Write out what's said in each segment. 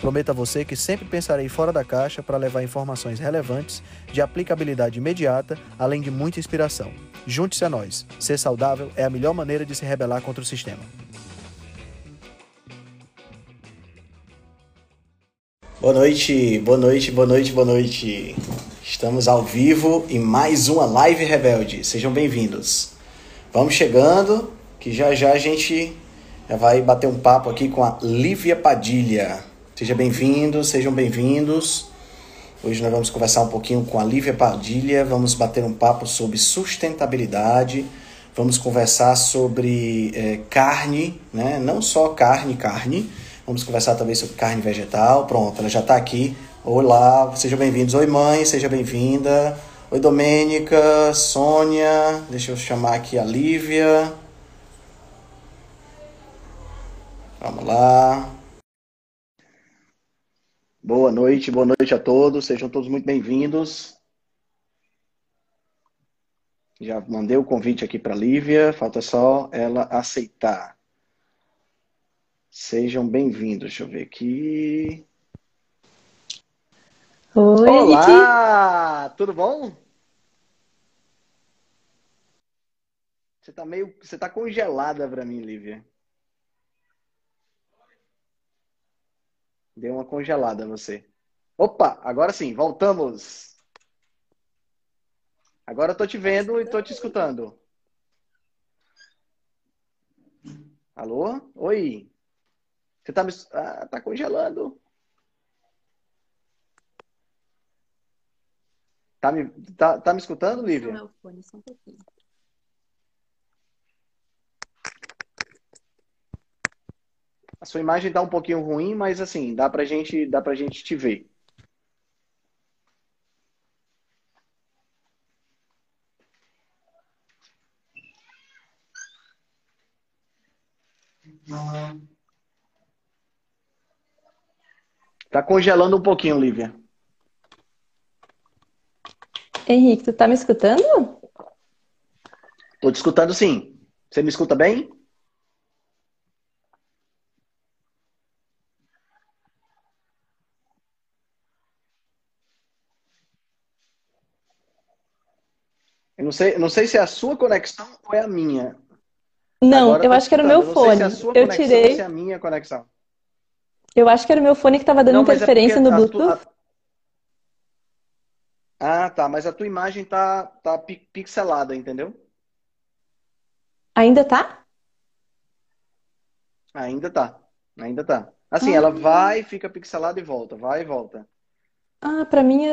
Prometo a você que sempre pensarei fora da caixa para levar informações relevantes, de aplicabilidade imediata, além de muita inspiração. Junte-se a nós. Ser saudável é a melhor maneira de se rebelar contra o sistema. Boa noite, boa noite, boa noite, boa noite. Estamos ao vivo em mais uma live rebelde. Sejam bem-vindos. Vamos chegando, que já já a gente vai bater um papo aqui com a Lívia Padilha. Seja bem-vindo, sejam bem-vindos. Hoje nós vamos conversar um pouquinho com a Lívia Padilha, vamos bater um papo sobre sustentabilidade, vamos conversar sobre é, carne, né? não só carne, carne, vamos conversar também sobre carne vegetal. Pronto, ela já está aqui. Olá, sejam bem-vindos. Oi, mãe, seja bem-vinda. Oi, Domênica, Sônia, deixa eu chamar aqui a Lívia. Vamos lá. Boa noite, boa noite a todos, sejam todos muito bem-vindos. Já mandei o convite aqui para a Lívia, falta só ela aceitar. Sejam bem-vindos, deixa eu ver aqui. Oi, Olá, tudo bom? Você tá meio, você tá congelada para mim, Lívia. Deu uma congelada você. Opa, agora sim, voltamos. Agora eu tô te vendo e tô te escutando. Alô? Oi. Você tá me... Ah, tá congelando. Tá me, tá, tá me escutando, Lívia? Meu fone, só um pouquinho. A sua imagem tá um pouquinho ruim, mas assim, dá pra gente, dá pra gente te ver. Tá congelando um pouquinho, Lívia. Henrique, tu tá me escutando? Tô te escutando sim. Você me escuta bem? Não sei, não sei se é a sua conexão ou é a minha. Não, Agora eu tô acho que era o meu Eu não sei fone. se é a sua Eu conexão ou tirei. se é a minha conexão. Eu acho que era o meu fone que tava dando Não, é interferência porque no a Bluetooth. Ah, tá. Mas a tua imagem tá, tá pi- pixelada, entendeu? Ainda tá? Ainda tá. Ainda tá. Assim, Ah. ela vai, fica pixelada e volta. Vai e volta. Ah, pra mim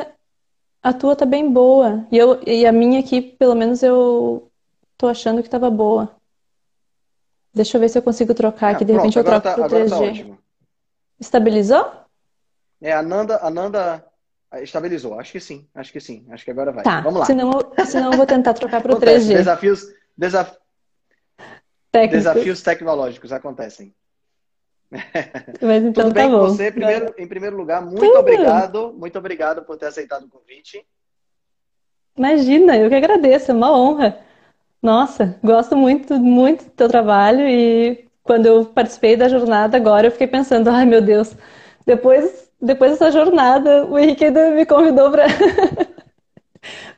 a- tua tá bem boa. E, eu, e a minha aqui, pelo menos eu tô achando que tava boa. Deixa eu ver se eu consigo trocar Ah, aqui. De pronto, repente eu agora troco tá, pro agora tá 3G. ótimo. Estabilizou? É, a Nanda, a Nanda estabilizou. Acho que sim. Acho que sim. Acho que agora vai. Tá. Vamos lá. Senão, eu- senão eu vou tentar trocar pro Acontece. 3G. Desafios, desaf- Técnicos. desafios tecnológicos acontecem. Mas então Tudo tá bem com bom. você? Primeiro, em primeiro lugar, muito Tudo. obrigado. Muito obrigado por ter aceitado o convite. Imagina, eu que agradeço, é uma honra. Nossa, gosto muito, muito do teu trabalho e quando eu participei da jornada agora, eu fiquei pensando, ai meu Deus, depois, depois dessa jornada, o Henrique ainda me convidou para.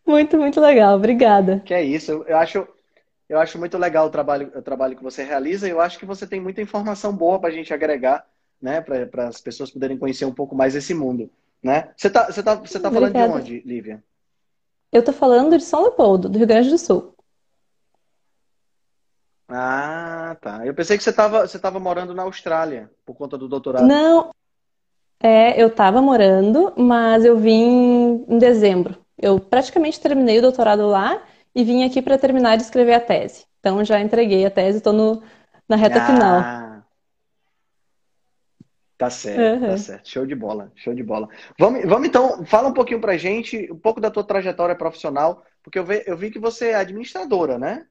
Muito, muito legal, obrigada. Que é isso. Eu acho, eu acho muito legal o trabalho, o trabalho que você realiza. e Eu acho que você tem muita informação boa para a gente agregar, né? Para as pessoas poderem conhecer um pouco mais esse mundo, né? Você tá, você tá, você tá falando de onde, Lívia? Eu tô falando de São Leopoldo, do Rio Grande do Sul. Ah, tá. Eu pensei que você estava você tava morando na Austrália por conta do doutorado. Não, é, eu tava morando, mas eu vim em dezembro. Eu praticamente terminei o doutorado lá e vim aqui para terminar de escrever a tese. Então já entreguei a tese, estou no, na reta final. Ah, Tá certo, uhum. tá certo. Show de bola, show de bola. Vamos, vamos então, fala um pouquinho pra gente, um pouco da tua trajetória profissional, porque eu vi, eu vi que você é administradora, né?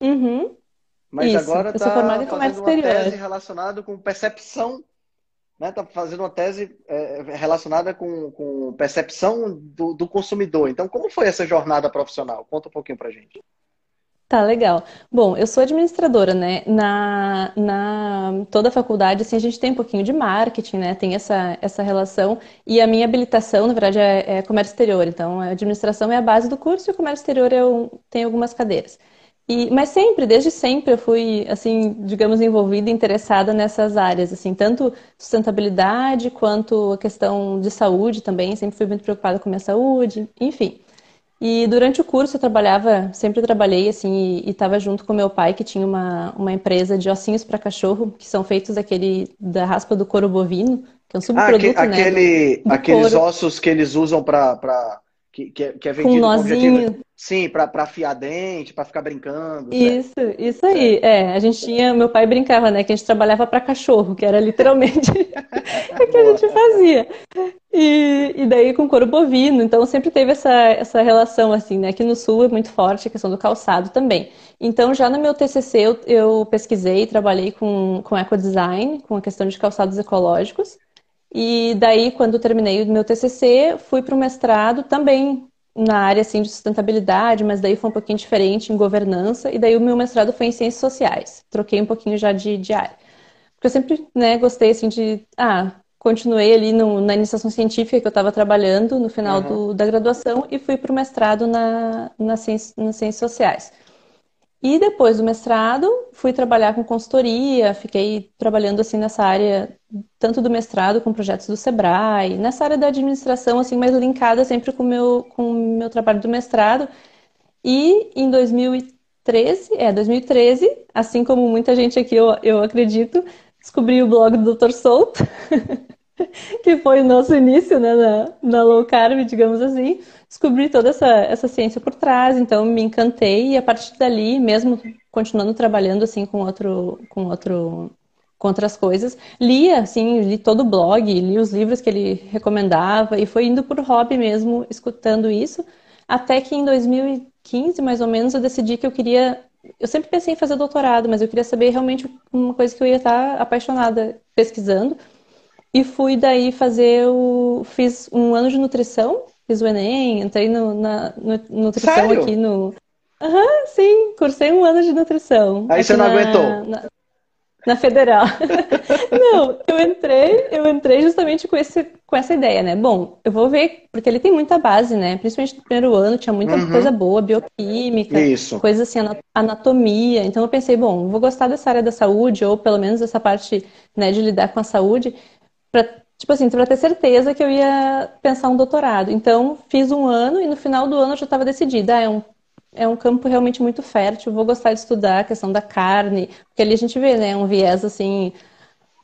Uhum. Mas Isso. agora está fazendo uma exterior. tese relacionada com percepção, né? Tá fazendo uma tese é, relacionada com, com percepção do, do consumidor. Então, como foi essa jornada profissional? Conta um pouquinho pra gente. Tá, legal. Bom, eu sou administradora, né? Na, na toda a faculdade, assim, a gente tem um pouquinho de marketing, né? Tem essa, essa relação. E a minha habilitação, na verdade, é, é comércio exterior. Então, a administração é a base do curso e o comércio exterior eu tenho algumas cadeiras. E, mas sempre, desde sempre, eu fui, assim, digamos, envolvida, interessada nessas áreas, assim, tanto sustentabilidade quanto a questão de saúde também. Sempre fui muito preocupada com a minha saúde, enfim. E durante o curso eu trabalhava, sempre trabalhei assim, e estava junto com meu pai, que tinha uma, uma empresa de ossinhos para cachorro, que são feitos daquele, da raspa do couro bovino, que é um subproduto, ah, aquele, né? Do, do aqueles couro. ossos que eles usam para que, que, é, que é vendido com, com objetivo. Sim, para afiar dente, para ficar brincando. Isso, certo? isso aí. É, a gente tinha, meu pai brincava, né, que a gente trabalhava para cachorro, que era literalmente o que a gente fazia. E, e daí com couro bovino, então sempre teve essa, essa relação assim, né? Aqui no sul é muito forte a questão do calçado também. Então já no meu TCC eu, eu pesquisei, trabalhei com, com ecodesign, com a questão de calçados ecológicos. E daí, quando terminei o meu TCC, fui para o mestrado também na área assim, de sustentabilidade, mas daí foi um pouquinho diferente em governança. E daí o meu mestrado foi em ciências sociais. Troquei um pouquinho já de, de área. Porque eu sempre né, gostei assim de... Ah, continuei ali no, na iniciação científica que eu estava trabalhando no final uhum. do, da graduação e fui para o mestrado na, na ciência, nas ciências sociais. E depois do mestrado, fui trabalhar com consultoria, fiquei trabalhando assim nessa área, tanto do mestrado com projetos do Sebrae, nessa área da administração, assim, mais linkada sempre com o meu, com o meu trabalho do mestrado. E em 2013, é, 2013, assim como muita gente aqui, eu, eu acredito, descobri o blog do Dr. Souto, que foi o nosso início né, na, na low carb, digamos assim descobri toda essa, essa ciência por trás, então me encantei e a partir dali, mesmo continuando trabalhando assim com outro, com outro, com outras coisas, lia assim, li todo o blog, li os livros que ele recomendava e foi indo por hobby mesmo, escutando isso, até que em 2015, mais ou menos, eu decidi que eu queria eu sempre pensei em fazer doutorado, mas eu queria saber realmente uma coisa que eu ia estar apaixonada pesquisando. E fui daí fazer o. Fiz um ano de nutrição fiz o Enem, entrei no, na no, nutrição Sério? aqui no. Aham, uhum, sim, cursei um ano de nutrição. Aí você não na, aguentou? Na, na federal. não, eu entrei, eu entrei justamente com, esse, com essa ideia, né? Bom, eu vou ver, porque ele tem muita base, né? Principalmente no primeiro ano, tinha muita uhum. coisa boa, bioquímica, Isso. coisas assim, anatomia. Então eu pensei, bom, vou gostar dessa área da saúde, ou pelo menos essa parte né, de lidar com a saúde, para tipo assim, para ter certeza que eu ia pensar um doutorado. Então, fiz um ano e no final do ano eu já estava decidida. Ah, é um, é um campo realmente muito fértil, vou gostar de estudar a questão da carne, porque ali a gente vê, né, um viés assim.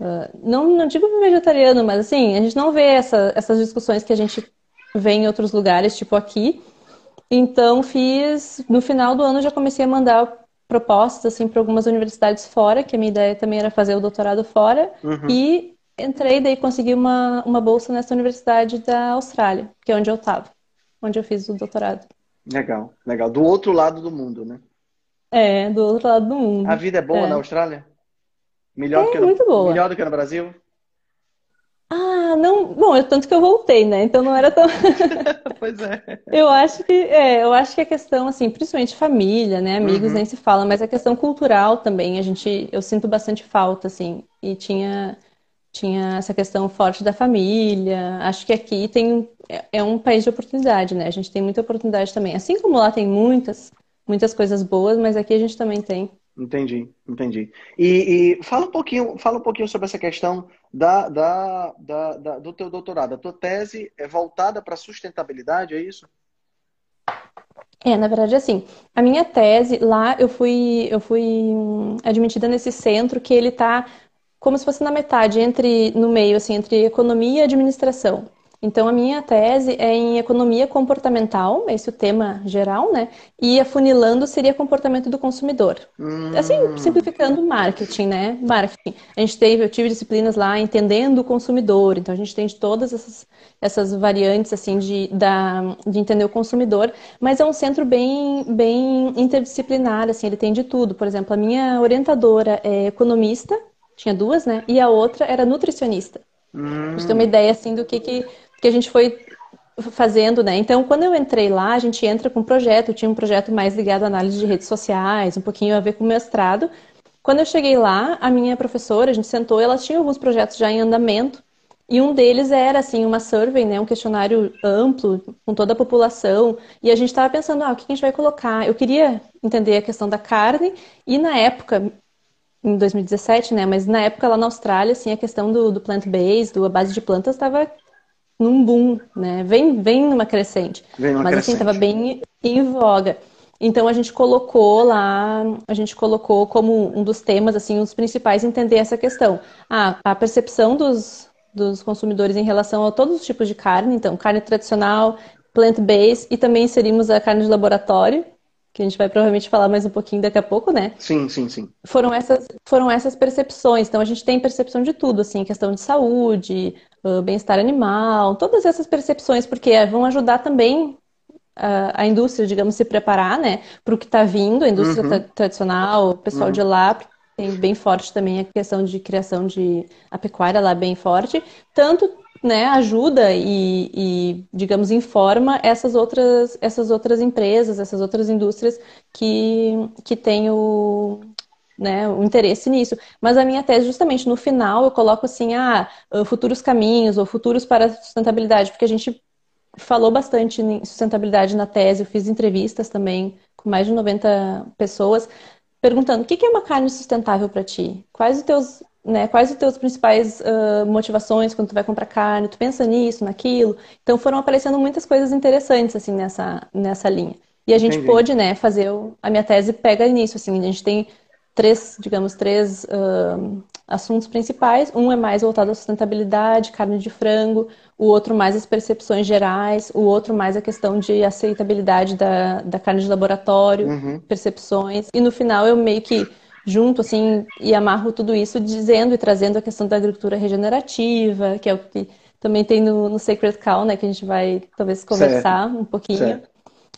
Uh, não, não digo vegetariano, mas assim, a gente não vê essa, essas discussões que a gente vê em outros lugares, tipo aqui. Então, fiz. No final do ano já comecei a mandar propostas assim para algumas universidades fora, que a minha ideia também era fazer o doutorado fora. Uhum. E entrei daí consegui uma, uma bolsa nessa universidade da Austrália, que é onde eu estava, onde eu fiz o doutorado. Legal, legal. Do outro lado do mundo, né? É, do outro lado do mundo. A vida é boa é. na Austrália? Melhor, é, que no, muito boa. melhor do que no Brasil? Ah, não. Bom, eu, tanto que eu voltei, né? Então não era tão. pois é. Eu acho que é, eu acho que a questão, assim, principalmente família, né? Amigos uhum. nem se fala, mas a questão cultural também, a gente, eu sinto bastante falta, assim. E tinha tinha essa questão forte da família. Acho que aqui tem é, um país de oportunidade, né? A gente tem muita oportunidade também. Assim como lá tem muitas, muitas coisas boas, mas aqui a gente também tem. Entendi, entendi. E, e fala um pouquinho, fala um pouquinho sobre essa questão da, da, da, da do teu doutorado. A tua tese é voltada para sustentabilidade, é isso? É, na verdade, assim, a minha tese lá eu fui eu fui hum, admitida nesse centro que ele está como se fosse na metade, entre no meio, assim, entre economia e administração. Então, a minha tese é em economia comportamental, esse é o tema geral, né? E afunilando seria comportamento do consumidor. Hum. Assim, simplificando marketing, né? Marketing. A gente teve, eu tive disciplinas lá entendendo o consumidor, então a gente tem de todas essas, essas variantes, assim, de, da, de entender o consumidor, mas é um centro bem, bem interdisciplinar, assim, ele tem de tudo. Por exemplo, a minha orientadora é economista, tinha duas, né? E a outra era nutricionista. Hum. Pra gente ter uma ideia, assim, do que, que que a gente foi fazendo, né? Então, quando eu entrei lá, a gente entra com um projeto, eu tinha um projeto mais ligado à análise de redes sociais, um pouquinho a ver com o mestrado. Quando eu cheguei lá, a minha professora, a gente sentou, ela tinha alguns projetos já em andamento, e um deles era, assim, uma survey, né? Um questionário amplo, com toda a população, e a gente estava pensando, ah, o que a gente vai colocar? Eu queria entender a questão da carne, e na época, em 2017, né? Mas na época lá na Austrália, assim, a questão do, do plant-based, do a base de plantas, estava num boom, né? Vem, vem numa crescente. Vem numa Mas assim, crescente. assim, estava bem em voga. Então a gente colocou lá, a gente colocou como um dos temas, assim, os principais entender essa questão. Ah, a percepção dos, dos consumidores em relação a todos os tipos de carne, então carne tradicional, plant-based e também inserimos a carne de laboratório, que a gente vai provavelmente falar mais um pouquinho daqui a pouco, né? Sim, sim, sim. Foram essas, foram essas percepções. Então a gente tem percepção de tudo, assim, questão de saúde, bem-estar animal, todas essas percepções, porque é, vão ajudar também a, a indústria, digamos, se preparar, né, para o que está vindo, a indústria uhum. tra tradicional, o pessoal uhum. de lá tem bem forte também a questão de criação de a pecuária lá bem forte, tanto né, ajuda e, e, digamos, informa essas outras, essas outras empresas, essas outras indústrias que, que têm o, né, o interesse nisso. Mas a minha tese, justamente no final, eu coloco assim, ah, futuros caminhos ou futuros para a sustentabilidade, porque a gente falou bastante em sustentabilidade na tese, eu fiz entrevistas também com mais de 90 pessoas, perguntando o que é uma carne sustentável para ti? Quais os teus né, quais os teus principais uh, motivações quando tu vai comprar carne? Tu pensa nisso, naquilo? Então foram aparecendo muitas coisas interessantes assim nessa nessa linha. E a gente Entendi. pôde, né, fazer o, a minha tese pega nisso, assim, a gente tem três, digamos, três uh, assuntos principais. Um é mais voltado à sustentabilidade, carne de frango, o outro mais as percepções gerais, o outro mais a questão de aceitabilidade da, da carne de laboratório, uhum. percepções. E no final eu meio que junto assim e amarro tudo isso dizendo e trazendo a questão da agricultura regenerativa, que é o que também tem no, no Sacred Cow, né, que a gente vai talvez conversar certo. um pouquinho. Certo.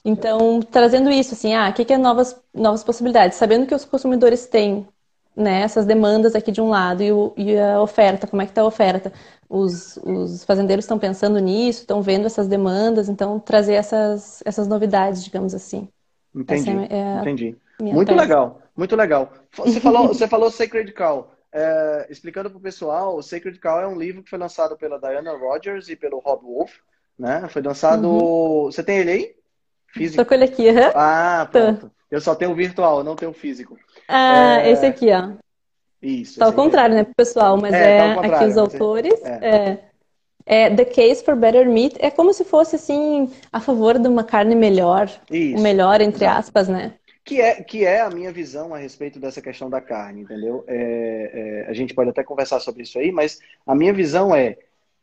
Então, trazendo isso, assim, ah, o que, que é novas, novas possibilidades? Sabendo que os consumidores têm né, essas demandas aqui de um lado e, o, e a oferta, como é que está a oferta? Os, os fazendeiros estão pensando nisso, estão vendo essas demandas, então trazer essas, essas novidades, digamos assim. Entendi, é, entendi. Muito tese. legal, muito legal. Você falou, você falou Sacred Cow. É, explicando para o pessoal, o Sacred Cow é um livro que foi lançado pela Diana Rogers e pelo Rob Wolf, né? Foi lançado. Uhum. Você tem ele aí? Físico. Tô com ele aqui, uhum. Ah, pronto. Tô. Eu só tenho o virtual, não tenho o físico. Ah, é... esse aqui, ó. Isso. Tá ao contrário, né, pessoal? Mas é, é tá aqui os autores. É. é. É, The Case for Better Meat é como se fosse assim a favor de uma carne melhor, Isso. o melhor entre aspas, né? Que é, que é a minha visão a respeito dessa questão da carne, entendeu? É, é, a gente pode até conversar sobre isso aí, mas a minha visão é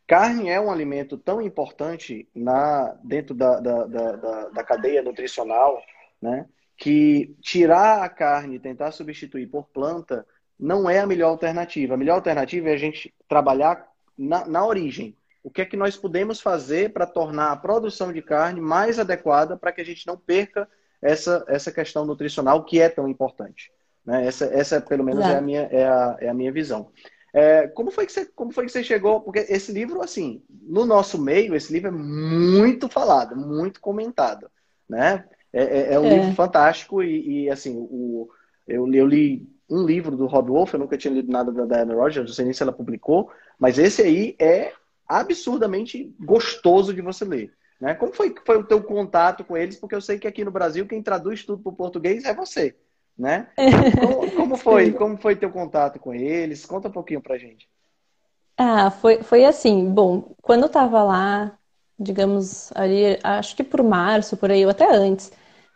Carne é um alimento tão importante na, dentro da, da, da, da cadeia nutricional, né? Que tirar a carne e tentar substituir por planta não é a melhor alternativa. A melhor alternativa é a gente trabalhar na, na origem. O que é que nós podemos fazer para tornar a produção de carne mais adequada para que a gente não perca essa, essa questão nutricional que é tão importante. Né? Essa, essa, pelo menos, é a, minha, é, a, é a minha visão. É, como, foi que você, como foi que você chegou? Porque esse livro, assim, no nosso meio, esse livro é muito falado, muito comentado, né? É, é, é um é. livro fantástico e, e assim, o, eu, eu, li um livro do Rob Wolf, eu nunca tinha lido nada da Diana Rogers, não sei nem se ela publicou, mas esse aí é absurdamente gostoso de você ler. Né? Como foi, foi o teu contato com eles? Porque eu sei que aqui no Brasil quem traduz tudo para o português é você né? Como, como foi? Como foi teu contato com eles? Conta um pouquinho pra gente. Ah, foi, foi assim, bom, quando eu tava lá, digamos, ali, acho que por março, por aí, ou até antes,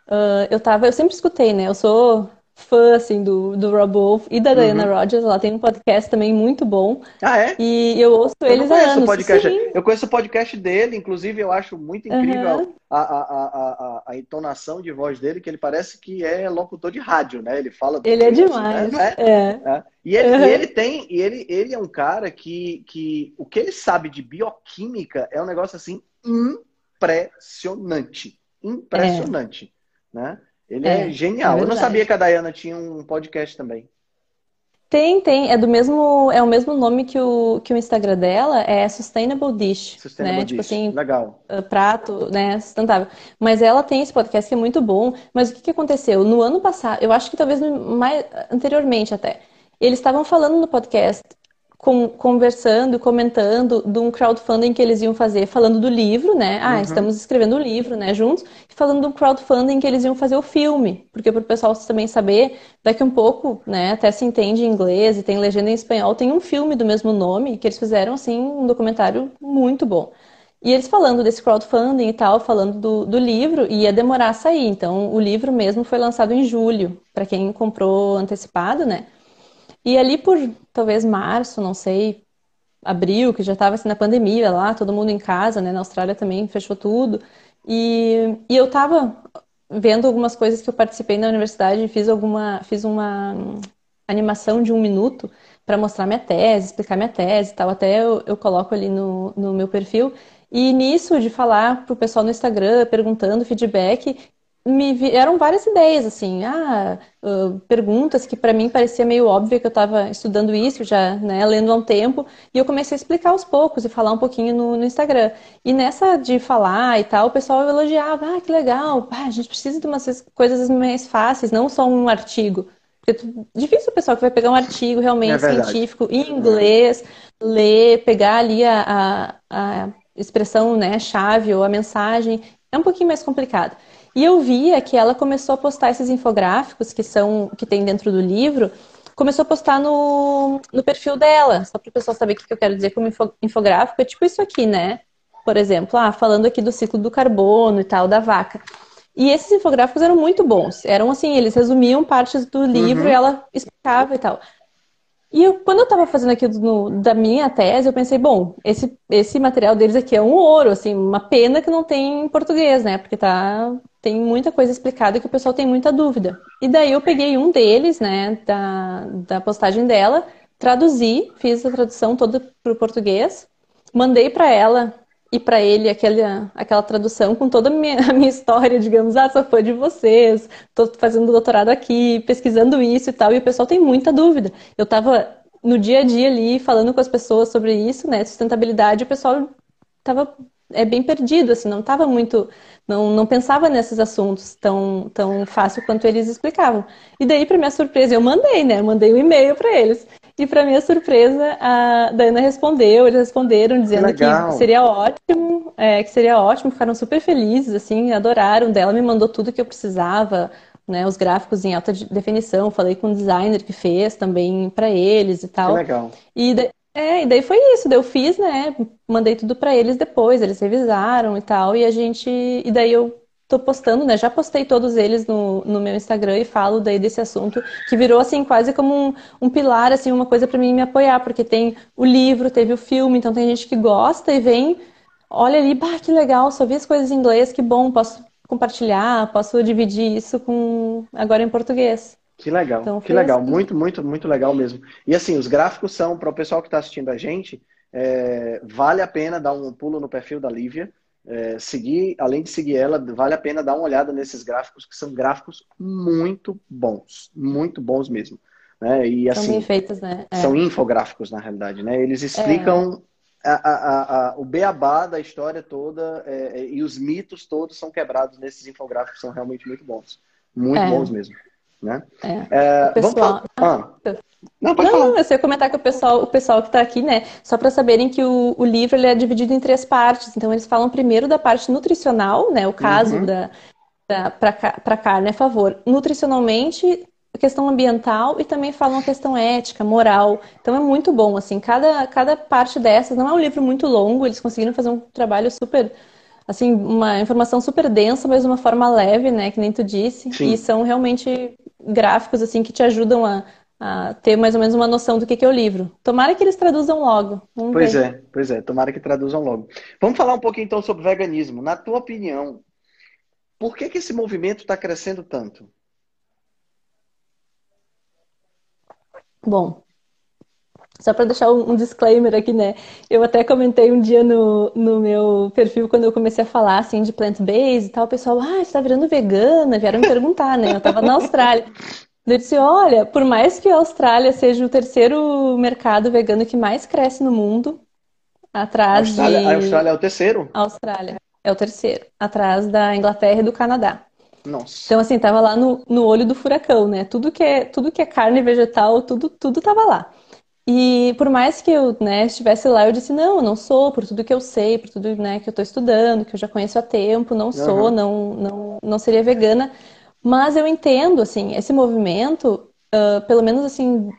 uh, eu tava, eu sempre escutei, né? Eu sou fã, assim, do, do Rob Wolf e da Diana uhum. Rogers. Ela tem um podcast também muito bom. Ah, é? E eu ouço eu eles há anos. Podcast. Sim. Eu conheço o podcast dele, inclusive eu acho muito incrível uhum. a, a, a, a, entonação de voz dele, que ele parece que é locutor de rádio, né? Ele fala... Ele é demais. Né? É. é. é. E, ele, uhum. e ele, tem... E ele, ele é um cara que, que... O que ele sabe de bioquímica é um negócio, assim, impressionante. Impressionante, é. né? Ele é, é genial. É eu não sabia que a Dayana tinha um podcast também. Tem, tem. É do mesmo, é o mesmo nome que o, que o Instagram dela, é Sustainable Dish. Sustainable né? Dish. Tipo assim, Legal. Uh, prato, né? Sustentável. Mas ela tem esse podcast que é muito bom. Mas o que, que aconteceu? No ano passado, eu acho que talvez mais anteriormente até, eles estavam falando no podcast com, conversando, comentando de um crowdfunding que eles iam fazer, falando do livro, né? Ah, uhum. estamos escrevendo o um livro, né? Juntos, e falando do crowdfunding que eles iam fazer o filme, porque para o pessoal também saber, daqui um pouco, né? Até se entende em inglês e tem legenda em espanhol, tem um filme do mesmo nome que eles fizeram assim um documentário muito bom. E eles falando desse crowdfunding e tal, falando do, do livro, ia demorar a sair. Então, o livro mesmo foi lançado em julho, para quem comprou antecipado, né? E ali por talvez março, não sei, abril, que já estava assim na pandemia lá, todo mundo em casa, né? Na Austrália também fechou tudo. E, e eu estava vendo algumas coisas que eu participei na universidade, fiz alguma, fiz uma animação de um minuto para mostrar minha tese, explicar minha tese e tal. Até eu, eu coloco ali no, no meu perfil. E nisso de falar pro pessoal no Instagram, perguntando feedback, me vieram várias ideias, assim, ah, uh, perguntas que para mim parecia meio óbvio que eu estava estudando isso já, né, lendo há um tempo, e eu comecei a explicar aos poucos e falar um pouquinho no, no Instagram. E nessa de falar e tal, o pessoal elogiava, ah, que legal, ah, a gente precisa de umas coisas mais fáceis, não só um artigo. Porque difícil o pessoal que vai pegar um artigo realmente é científico em inglês, ler, pegar ali a, a, a expressão, né, chave ou a mensagem, é um pouquinho mais complicado. E eu via que ela começou a postar esses infográficos que são que tem dentro do livro, começou a postar no, no perfil dela, só para o pessoal saber o que eu quero dizer como infográfico, é tipo isso aqui, né? Por exemplo, ah, falando aqui do ciclo do carbono e tal, da vaca. E esses infográficos eram muito bons. Eram assim, eles resumiam partes do livro uhum. e ela explicava e tal. E eu, quando eu estava fazendo aquilo no, da minha tese, eu pensei, bom, esse, esse material deles aqui é um ouro, assim, uma pena que não tem em português, né? Porque tá, tem muita coisa explicada que o pessoal tem muita dúvida. E daí eu peguei um deles, né, da, da postagem dela, traduzi, fiz a tradução toda para o português, mandei para ela e para ele aquela, aquela tradução com toda a minha, a minha história, digamos, ah, sou fã de vocês, estou fazendo doutorado aqui, pesquisando isso e tal, e o pessoal tem muita dúvida. Eu estava no dia a dia ali falando com as pessoas sobre isso, né, sustentabilidade, o pessoal estava é bem perdido, assim, não estava muito, não, não pensava nesses assuntos tão, tão fácil quanto eles explicavam. E daí, para minha surpresa, eu mandei, né, mandei um e-mail para eles. E para minha surpresa, a Dana respondeu, eles responderam dizendo que, que seria ótimo, é, que seria ótimo, ficaram super felizes, assim, adoraram dela, me mandou tudo que eu precisava, né, os gráficos em alta definição, falei com o designer que fez também para eles e tal. Que legal. E, é, e daí foi isso, daí eu fiz, né, mandei tudo para eles depois, eles revisaram e tal, e a gente, e daí eu tô postando, né? Já postei todos eles no, no meu Instagram e falo daí desse assunto, que virou assim quase como um, um pilar, assim, uma coisa para mim me apoiar, porque tem o livro, teve o filme, então tem gente que gosta e vem, olha ali, bah, que legal, só vi as coisas em inglês, que bom, posso compartilhar, posso dividir isso com agora em português. Que legal, então, que legal, assim. muito, muito, muito legal mesmo. E assim, os gráficos são, para o pessoal que está assistindo a gente, é, vale a pena dar um pulo no perfil da Lívia é, seguir, além de seguir ela, vale a pena dar uma olhada nesses gráficos, que são gráficos muito bons, muito bons mesmo. Né? E, assim, são feitos, né? É. São infográficos, na realidade, né? Eles explicam é. a, a, a, o beabá da história toda é, é, e os mitos todos são quebrados nesses infográficos, são realmente muito bons. Muito é. bons mesmo. Né? É. pessoal... Vamos falar... Ah. Não, pode não, falar. eu sei comentar que o pessoal, o pessoal que está aqui, né? Só para saberem que o, o livro ele é dividido em três partes. Então, eles falam primeiro da parte nutricional, né? O caso uhum. da, da para carne a favor. Nutricionalmente, questão ambiental e também falam a questão ética, moral. Então, é muito bom, assim. Cada, cada parte dessas, não é um livro muito longo, eles conseguiram fazer um trabalho super assim, uma informação super densa, mas de uma forma leve, né, que nem tu disse, Sim. e são realmente gráficos assim que te ajudam a, a ter mais ou menos uma noção do que, que é o livro. Tomara que eles traduzam logo. Vamos pois ver. é, pois é, tomara que traduzam logo. Vamos falar um pouquinho então sobre veganismo. Na tua opinião, por que, que esse movimento está crescendo tanto? Bom, só para deixar um, disclaimer aqui, né? Eu até comentei um dia no, no meu perfil, quando eu comecei a falar, assim, de plant-based e tal, o pessoal, ah, você tá virando vegana? Vieram me perguntar, né? Eu tava na Austrália. Eu disse, olha, por mais que a Austrália seja o terceiro mercado vegano que mais cresce no mundo, atrás a Austrália, de... A Austrália é o terceiro? A Austrália é o terceiro, atrás da Inglaterra e do Canadá. Nossa. Então, assim, tava lá no, no olho do furacão, né? Tudo que é, tudo que é carne vegetal, tudo, tudo tava lá. E por mais que eu né, estivesse lá, eu disse, não, eu não sou, por tudo que eu sei, por tudo né, que eu estou estudando, que eu já conheço há tempo, não sou, uhum. não, não, não seria vegana. Mas eu entendo, assim, esse movimento, uh, pelo menos, assim,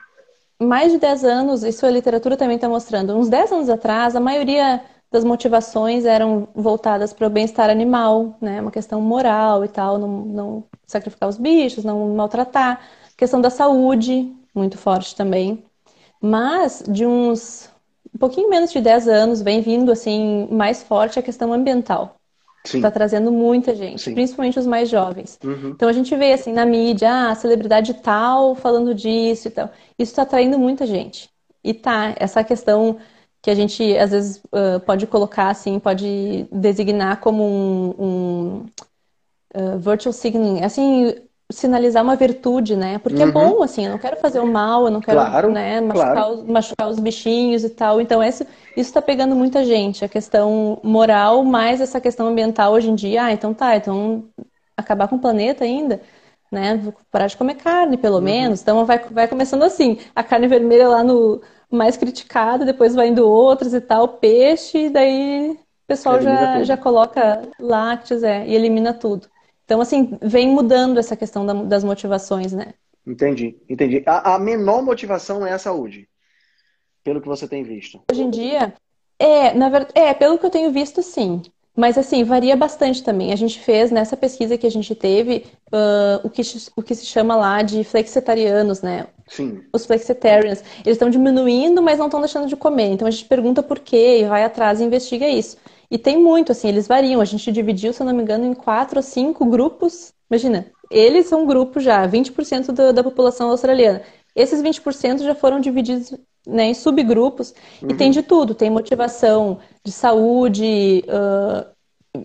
mais de 10 anos, isso a literatura também está mostrando, uns 10 anos atrás, a maioria das motivações eram voltadas para o bem-estar animal, né, uma questão moral e tal, não, não sacrificar os bichos, não maltratar, questão da saúde, muito forte também. Mas de uns um pouquinho menos de 10 anos vem vindo assim mais forte a questão ambiental. Está trazendo muita gente, Sim. principalmente os mais jovens. Uhum. Então a gente vê assim na mídia, ah, a celebridade tal falando disso e tal. Isso está atraindo muita gente. E tá, essa questão que a gente às vezes uh, pode colocar assim, pode designar como um, um uh, virtual signaling, assim, sinalizar uma virtude, né? Porque é uhum. é bom, assim, eu não quero fazer o mal, eu não quero claro, né, machucar, claro. os, machucar os bichinhos e tal. Então, isso está pegando muita gente, a questão moral, mais essa questão ambiental hoje em dia. Ah, então tá, então acabar com o planeta ainda, né? Vou parar de comer carne, pelo uhum. menos. Então, vai, vai começando assim, a carne vermelha lá no mais criticada, depois vai indo outras e tal, peixe, e daí o pessoal já, já coloca lácteos é, e elimina tudo. Então, assim, vem mudando essa questão da, das motivações, né? Entendi, entendi. A, a, menor motivação é a saúde, pelo que você tem visto. Hoje em dia, é, na verdade, é, pelo que eu tenho visto, sim. Mas, assim, varia bastante também. A gente fez, nessa pesquisa que a gente teve, uh, o, que, o que se chama lá de flexitarianos, né? Sim. Os flexitarians. Eles estão diminuindo, mas não estão deixando de comer. Então, a gente pergunta por quê e vai atrás e investiga isso. E tem muito, assim, eles variam. A gente dividiu, se eu não me engano, em quatro ou cinco grupos. Imagina, eles são um grupo já, 20% da, da população australiana. Esses 20% já foram divididos né, em subgrupos uhum. e tem de tudo. Tem motivação de saúde uh,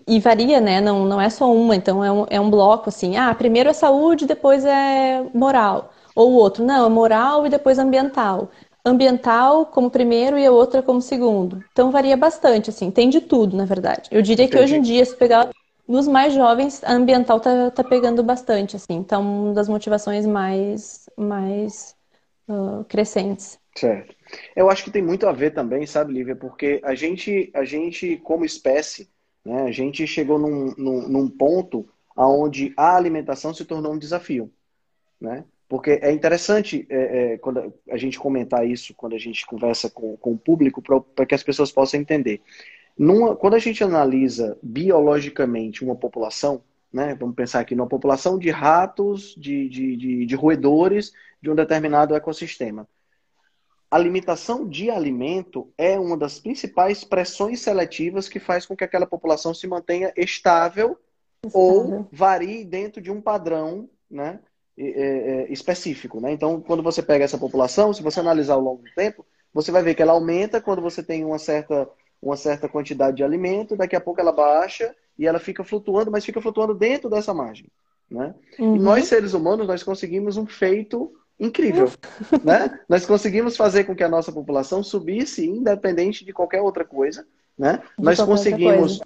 e varia, né? Não, não é só uma, então é um, é um bloco assim. Ah, primeiro é saúde, depois é moral. Ou o outro, não, é moral e depois ambiental ambiental como primeiro e a outra como segundo. Então varia bastante, assim, tem de tudo, na verdade. Eu diria Entendi. que hoje em dia, se pegar nos mais jovens, a ambiental tá, tá pegando bastante, assim. Então, uma das motivações mais, mais uh, crescentes. Certo. Eu acho que tem muito a ver também, sabe, Lívia? Porque a gente, a gente como espécie, né, a gente chegou num, num, num ponto onde a alimentação se tornou um desafio, né? Porque é interessante é, é, quando a gente comentar isso, quando a gente conversa com, com o público, para que as pessoas possam entender. Numa, quando a gente analisa biologicamente uma população, né, vamos pensar aqui numa população de ratos, de, de, de, de roedores de um determinado ecossistema. A limitação de alimento é uma das principais pressões seletivas que faz com que aquela população se mantenha estável, estável. ou varie dentro de um padrão né, específico. Né? Então, quando você pega essa população, se você analisar ao longo do tempo, você vai ver que ela aumenta quando você tem uma certa, uma certa quantidade de alimento, daqui a pouco ela baixa e ela fica flutuando, mas fica flutuando dentro dessa margem. Né? Uhum. E nós, seres humanos, nós conseguimos um feito incrível. né? Nós conseguimos fazer com que a nossa população subisse independente de qualquer outra coisa. Né? nós conseguimos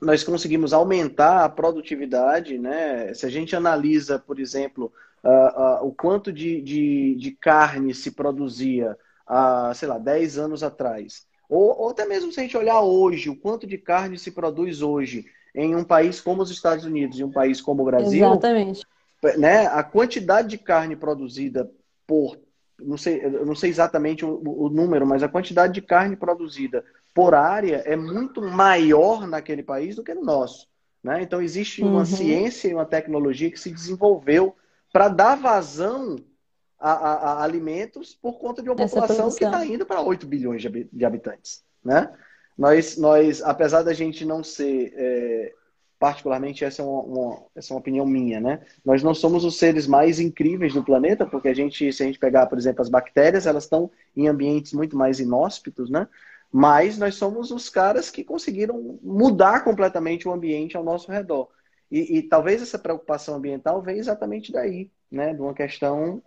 nós conseguimos aumentar a produtividade, né? Se a gente analisa, por exemplo, uh, uh, o quanto de, de, de, carne se produzia há, sei lá, 10 anos atrás, ou, ou até mesmo se a gente olhar hoje, o quanto de carne se produz hoje em um país como os Estados Unidos e um país como o Brasil, Exatamente. Né? A quantidade de carne produzida por não sei, eu não sei exatamente o, o, número, mas a quantidade de carne produzida por área é muito maior naquele país do que no nosso. Né? Então, existe uma uhum. ciência e uma tecnologia que se desenvolveu para dar vazão a, a, a, alimentos por conta de uma Essa população que está indo para 8 bilhões de habitantes. Né? Nós, nós, apesar da gente não ser, é, particularmente, essa é uma, uma, essa é uma opinião minha, né? Nós não somos os seres mais incríveis do planeta, porque a gente, se a gente pegar, por exemplo, as bactérias, elas estão em ambientes muito mais inóspitos, né? Mas nós somos os caras que conseguiram mudar completamente o ambiente ao nosso redor. E, e talvez essa preocupação ambiental venha exatamente daí, né? De uma questão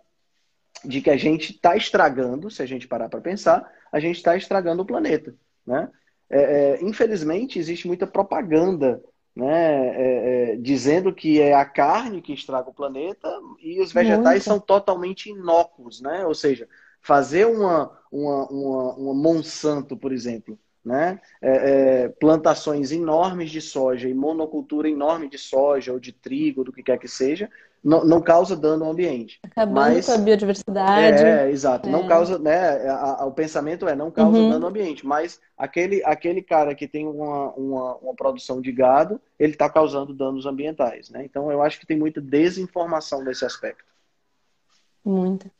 de que a gente está estragando, se a gente parar para pensar, a gente está estragando o planeta, né? É, é, infelizmente, existe muita propaganda né, é, é, dizendo que é a carne que estraga o planeta e os vegetais são totalmente inócuos, né? Ou seja, fazer uma, uma, uma, uma Monsanto, por exemplo, né? É, é, plantações enormes de soja e monocultura enorme de soja ou de trigo, do que quer que seja, não, não causa dano ao ambiente. Acabando Mas, com a biodiversidade. É, exato. É. Não causa, né? A, a, o pensamento é não causa uhum. dano ao ambiente. Mas aquele, aquele cara que tem uma, uma, uma produção de gado, ele está causando danos ambientais. Né? Então eu acho que tem muita desinformação nesse aspecto. Muita.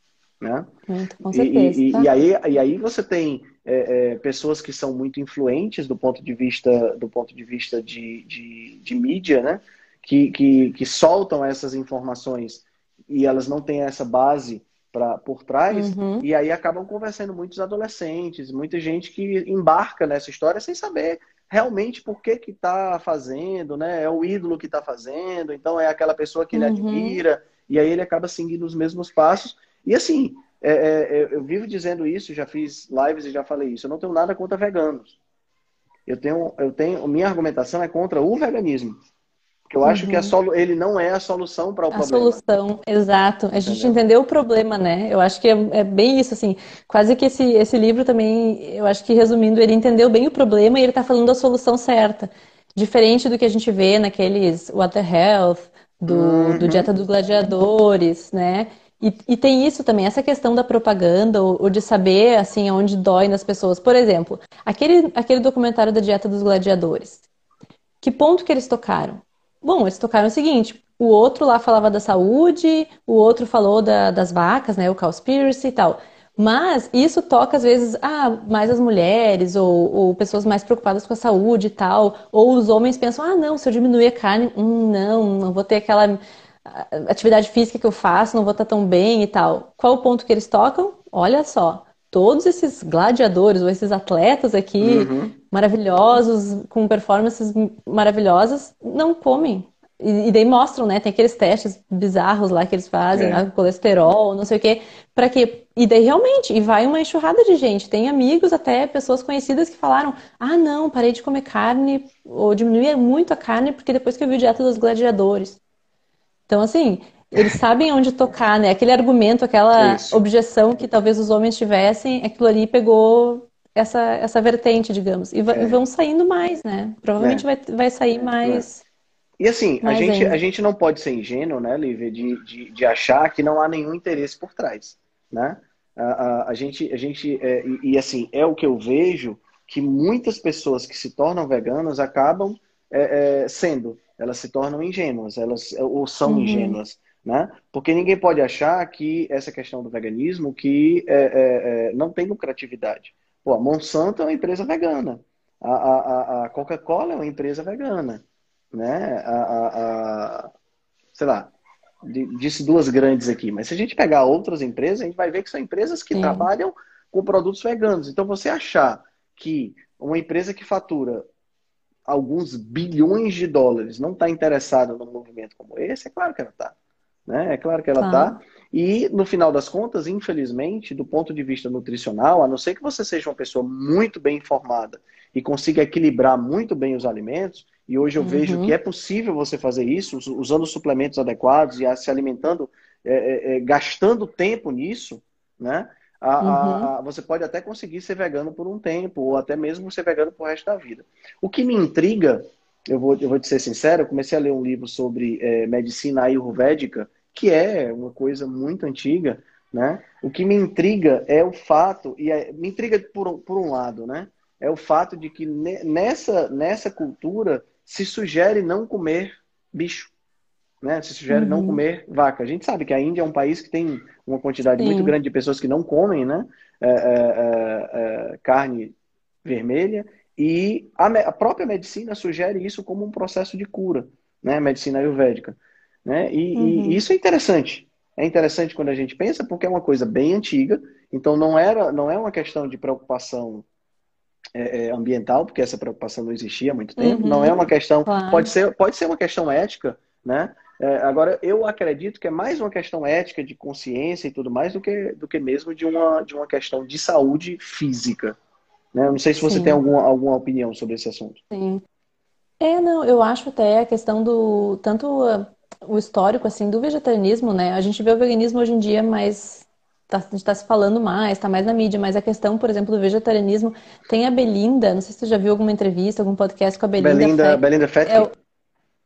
Né? Muito, com certeza. E, e, tá? e, aí, e aí você tem é, é, pessoas que são muito influentes do ponto de vista, do ponto de, vista de, de, de mídia, né? Que, que, que, soltam essas informações e elas não têm essa base pra, por trás, uhum. e aí acabam conversando muitos adolescentes, muita gente que embarca nessa história sem saber realmente por que que está fazendo, né? É o ídolo que está fazendo, então é aquela pessoa que ele uhum. admira, e aí ele acaba seguindo os mesmos passos. E assim, é, é, eu vivo dizendo isso, já fiz lives e já falei isso. Eu não tenho nada contra veganos. Eu tenho, eu tenho, minha argumentação é contra o veganismo. Porque eu uhum. acho que a uhum. solu, ele não é a solução para o a problema. A solução, exato. A gente Entendeu? entendeu o problema, né? Eu acho que é, é, bem isso, assim. Quase que esse, esse livro também, eu acho que resumindo, ele entendeu bem o problema e ele está falando a solução certa. Diferente do que a gente vê naqueles Water Health, do, uhum. do Dieta dos Gladiadores, né? E, e, tem isso também, essa questão da propaganda, ou, ou, de saber, assim, onde dói nas pessoas. Por exemplo, aquele, aquele documentário da dieta dos gladiadores. Que ponto que eles tocaram? Bom, eles tocaram o seguinte, o outro lá falava da saúde, o outro falou da, das vacas, né, o Cowspiracy e tal. Mas isso toca, às vezes, ah, mais as mulheres, ou, ou, pessoas mais preocupadas com a saúde e tal. Ou os homens pensam, ah, não, se eu diminuir a carne, hum, não, não vou ter aquela atividade física que eu faço, não vou estar tão bem e tal. Qual o ponto que eles tocam? Olha só, todos esses gladiadores ou esses atletas aqui uhum. maravilhosos, com performances maravilhosas, não comem. E, e, daí mostram, né? Tem aqueles testes bizarros lá que eles fazem, é. colesterol, não sei o quê. Pra quê? E daí realmente, e vai uma enxurrada de gente. Tem amigos, até pessoas conhecidas que falaram: ah, não, parei de comer carne, ou diminuir muito a carne, porque depois que eu vi a dieta dos gladiadores. Então, assim, eles sabem onde tocar, né? Aquele argumento, aquela Isso. objeção que talvez os homens tivessem, aquilo ali pegou essa, essa vertente, digamos. E, é. vão saindo mais, né? Provavelmente é. vai, vai sair mais. É. E assim, a gente, a gente não pode ser ingênuo, né, Lívia, de, de, de achar que não há nenhum interesse por trás, né? A, a, a gente, a gente é, e, e, assim, é o que eu vejo que muitas pessoas que se tornam veganas acabam é, sendo elas se tornam ingênuas, elas ou são uhum. ingênuas, né? Porque ninguém pode achar que essa questão do veganismo que é, é, é, não tem lucratividade. Pô, a Monsanto é uma empresa vegana, a, a, a Coca-Cola é uma empresa vegana, né? A, a, a, sei lá, disse duas grandes aqui, mas se a gente pegar outras empresas, a gente vai ver que são empresas que Sim. trabalham com produtos veganos. Então, você achar que uma empresa que fatura alguns bilhões de dólares não está interessada num movimento como esse, é claro que ela está. Né? É claro que ela está. E, no final das contas, infelizmente, do ponto de vista nutricional, a não ser que você seja uma pessoa muito bem informada e consiga equilibrar muito bem os alimentos, e hoje eu uhum. vejo que é possível você fazer isso usando suplementos adequados e se alimentando, é, é, é gastando tempo nisso, né? A, uhum. a, a, você pode até conseguir ser vegano por um tempo, ou até mesmo ser vegano pro resto da vida. O que me intriga, eu vou, eu vou te ser sincero, eu comecei a ler um livro sobre é, medicina ayurvédica, que é uma coisa muito antiga, né? O que me intriga é o fato, e é, me intriga por, por um lado, né? É o fato de que nessa, nessa cultura se sugere não comer bicho. Né? Se sugere uhum. não comer vaca. A gente sabe que a Índia é um país que tem uma quantidade Sim. muito grande de pessoas que não comem, né? É, é, é, é carne vermelha e a, a, própria medicina sugere isso como um processo de cura, né? Medicina ayurvédica, né? E, uhum. e isso é interessante. É interessante quando a gente pensa porque é uma coisa bem antiga. Então não era, não é uma questão de preocupação é, é, ambiental, porque essa preocupação não existia há muito tempo. Uhum. Não é uma questão, claro. pode ser, pode ser uma questão ética, né? É, agora, eu acredito que é mais uma questão ética, de consciência e tudo mais, do que, do que mesmo de uma, de uma questão de saúde física. Né? Não sei se você Sim. tem alguma, alguma opinião sobre esse assunto. Sim. É, não, eu acho até a questão do. Tanto o histórico, assim, do vegetarianismo, né? A gente vê o veganismo hoje em dia mais. Tá, a gente está se falando mais, está mais na mídia, mas a questão, por exemplo, do vegetarianismo. Tem a Belinda, não sei se você já viu alguma entrevista, algum podcast com a Belinda. Belinda, Fett, Belinda Fett. É,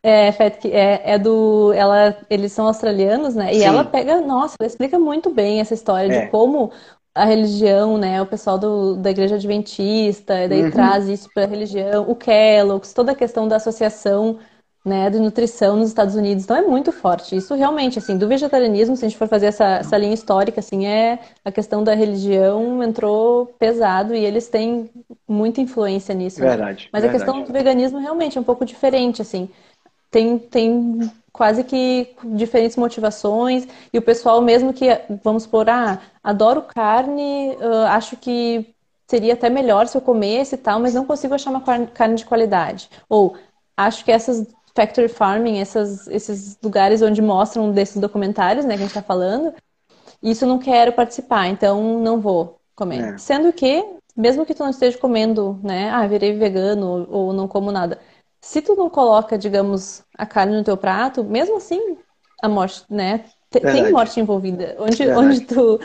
é, é, é do. Ela, eles são australianos, né? E Sim. ela pega. Nossa, ela explica muito bem essa história é. de como a religião, né? O pessoal do, da igreja adventista, daí uhum. traz isso para a religião, o Kellogg's, toda a questão da associação né, de nutrição nos Estados Unidos. Então é muito forte. Isso realmente, assim, do vegetarianismo, se a gente for fazer essa, essa linha histórica, assim, é a questão da religião entrou pesado e eles têm muita influência nisso. Verdade. Né? Mas verdade. a questão do veganismo realmente é um pouco diferente, assim tem, tem quase que diferentes motivações. E o pessoal mesmo que vamos por ah adoro carne uh, acho que seria até melhor se eu comesse e tal mas não consigo achar uma carne de qualidade. Ou acho que essas factory farming essas, esses lugares onde mostram desses documentários né que a gente está falando isso não quero participar então não vou comer. É. sendo que mesmo que tu não esteja comendo né ah virei vegano ou não como nada se tu não coloca, digamos, a carne no teu prato, mesmo assim, a morte, né? Tem morte envolvida. Onde, onde tu.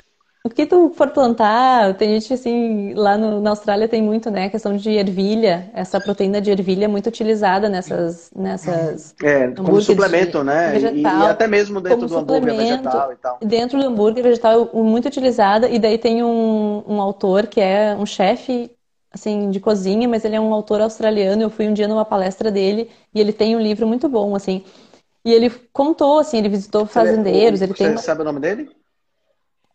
O que tu for plantar, tem gente assim, lá no, na Austrália tem muito, né, a questão de ervilha, essa proteína de ervilha é muito utilizada nessas, nessas É, como suplemento, né, vegetal, e, e, até mesmo dentro do hambúrguer vegetal e tal. Dentro do hambúrguer vegetal, muito utilizada, e daí tem um, um autor que é um chefe assim, de cozinha, mas ele é um autor australiano. Eu fui um dia numa palestra dele e ele tem um livro muito bom, assim. E ele contou, assim, ele visitou fazendeiros. Você, ele você tem... sabe o nome dele?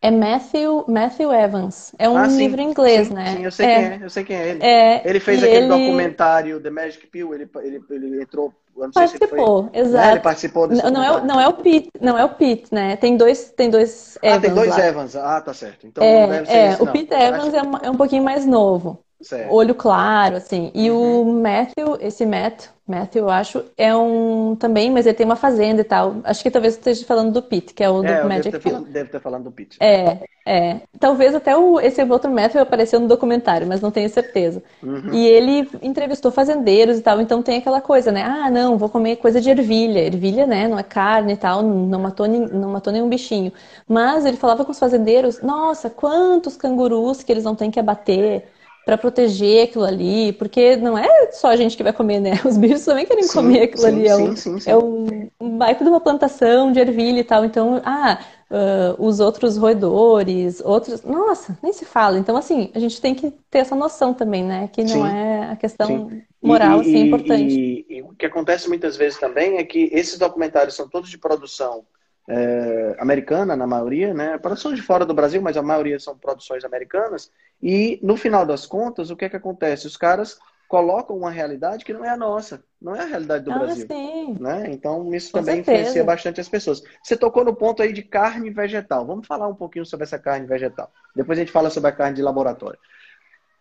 É Matthew, Matthew Evans. É um ah, livro em inglês, sim, né? Sim, eu sei é. quem é. Eu sei quem é ele. É, ele fez aquele ele... documentário The Magic Pill. Ele, ele, ele entrou. participou, se foi... exato. É, ele participou desse não, é, não é o Pete, não é o Pete, né? Tem dois, tem dois Evans. Ah, tem dois lá. Evans. Ah, tá certo. Então é, não deve ser é, esse, o Pete Evans é um, é um pouquinho mais novo. Certo. olho claro, assim. E uhum. o Matthew, esse Matt, Matthew, eu acho, é um também, mas ele tem uma fazenda e tal. Acho que talvez esteja falando do Pete, que é o do é, Magic deve Field. Deve estar falando do Pete. É, é. Talvez até o, esse outro Matthew apareceu no documentário, mas não tenho certeza. Uhum. E ele entrevistou fazendeiros e tal, então tem aquela coisa, né? Ah, não, vou comer coisa de ervilha. Ervilha, né? Não é carne e tal, não matou, não matou nenhum bichinho. Mas ele falava com os fazendeiros, nossa, quantos cangurus que eles não têm que abater para proteger aquilo ali, porque não é só a gente que vai comer, né? Os bichos também querem sim, comer aquilo sim, ali. É, um, sim, é um, um baita de uma plantação de ervilha e tal. Então, ah, uh, os outros roedores, outros. Nossa, nem se fala. Então, assim, a gente tem que ter essa noção também, né? Que não é a questão moral, e, assim, é importante. E, e, o que acontece muitas vezes também é que esses documentários são todos de produção é, americana, na maioria, né? Produções de fora do Brasil, mas a maioria são produções americanas. E no final das contas, o que é que acontece? Os caras colocam uma realidade que não é a nossa, não é a realidade do ah, Brasil. Sim. Né? Então, isso Com também certeza. influencia bastante as pessoas. Você tocou no ponto aí de carne vegetal. Vamos falar um pouquinho sobre essa carne vegetal. Depois a gente fala sobre a carne de laboratório.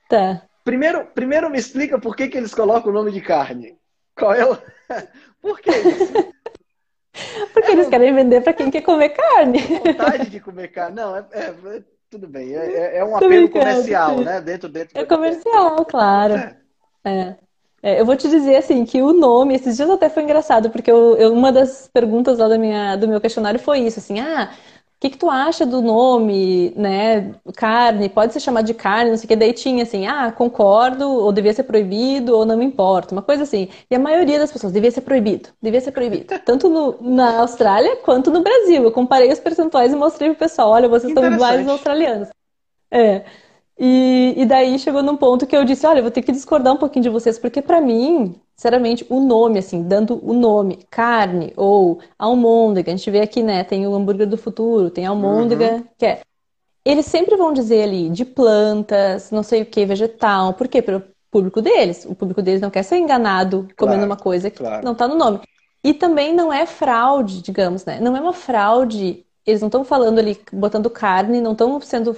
Tá. Primeiro, primeiro me explica por que, que eles colocam o nome de carne. Qual é o. por que isso? Porque é eles querem vender para quem quer comer carne. Vontade de comer carne. Não, é, é, é tudo bem. É, é um apelo comercial, né? Dentro, dentro. É comercial, claro. É. é. É, eu vou te dizer assim que o nome, esses dias até foi engraçado, porque eu, eu, uma das perguntas lá da minha, do meu questionário foi isso, assim, ah, o que, que tu acha do nome, né? Carne, pode ser chamado de carne, não sei o que. Daí tinha assim, ah, concordo, ou devia ser proibido, ou não me importa, uma coisa assim. E a maioria das pessoas, devia ser proibido, devia ser proibido. Tanto no, na Austrália quanto no Brasil. Eu comparei os percentuais e mostrei pro pessoal, olha, vocês estão iguais australianos. É. E, e daí chegou num ponto que eu disse, olha, eu vou ter que discordar um pouquinho de vocês, porque para mim, sinceramente, o nome, assim, dando o nome, carne ou almôndega, a gente vê aqui, né, tem o hambúrguer do futuro, tem a almôndega, uhum. que é... Eles sempre vão dizer ali de plantas, não sei o que, vegetal, por quê? Para o público deles. O público deles não quer ser enganado comendo claro, uma coisa que claro. não está no nome. E também não é fraude, digamos, né? Não é uma fraude. Eles não estão falando ali, botando carne, não estão sendo,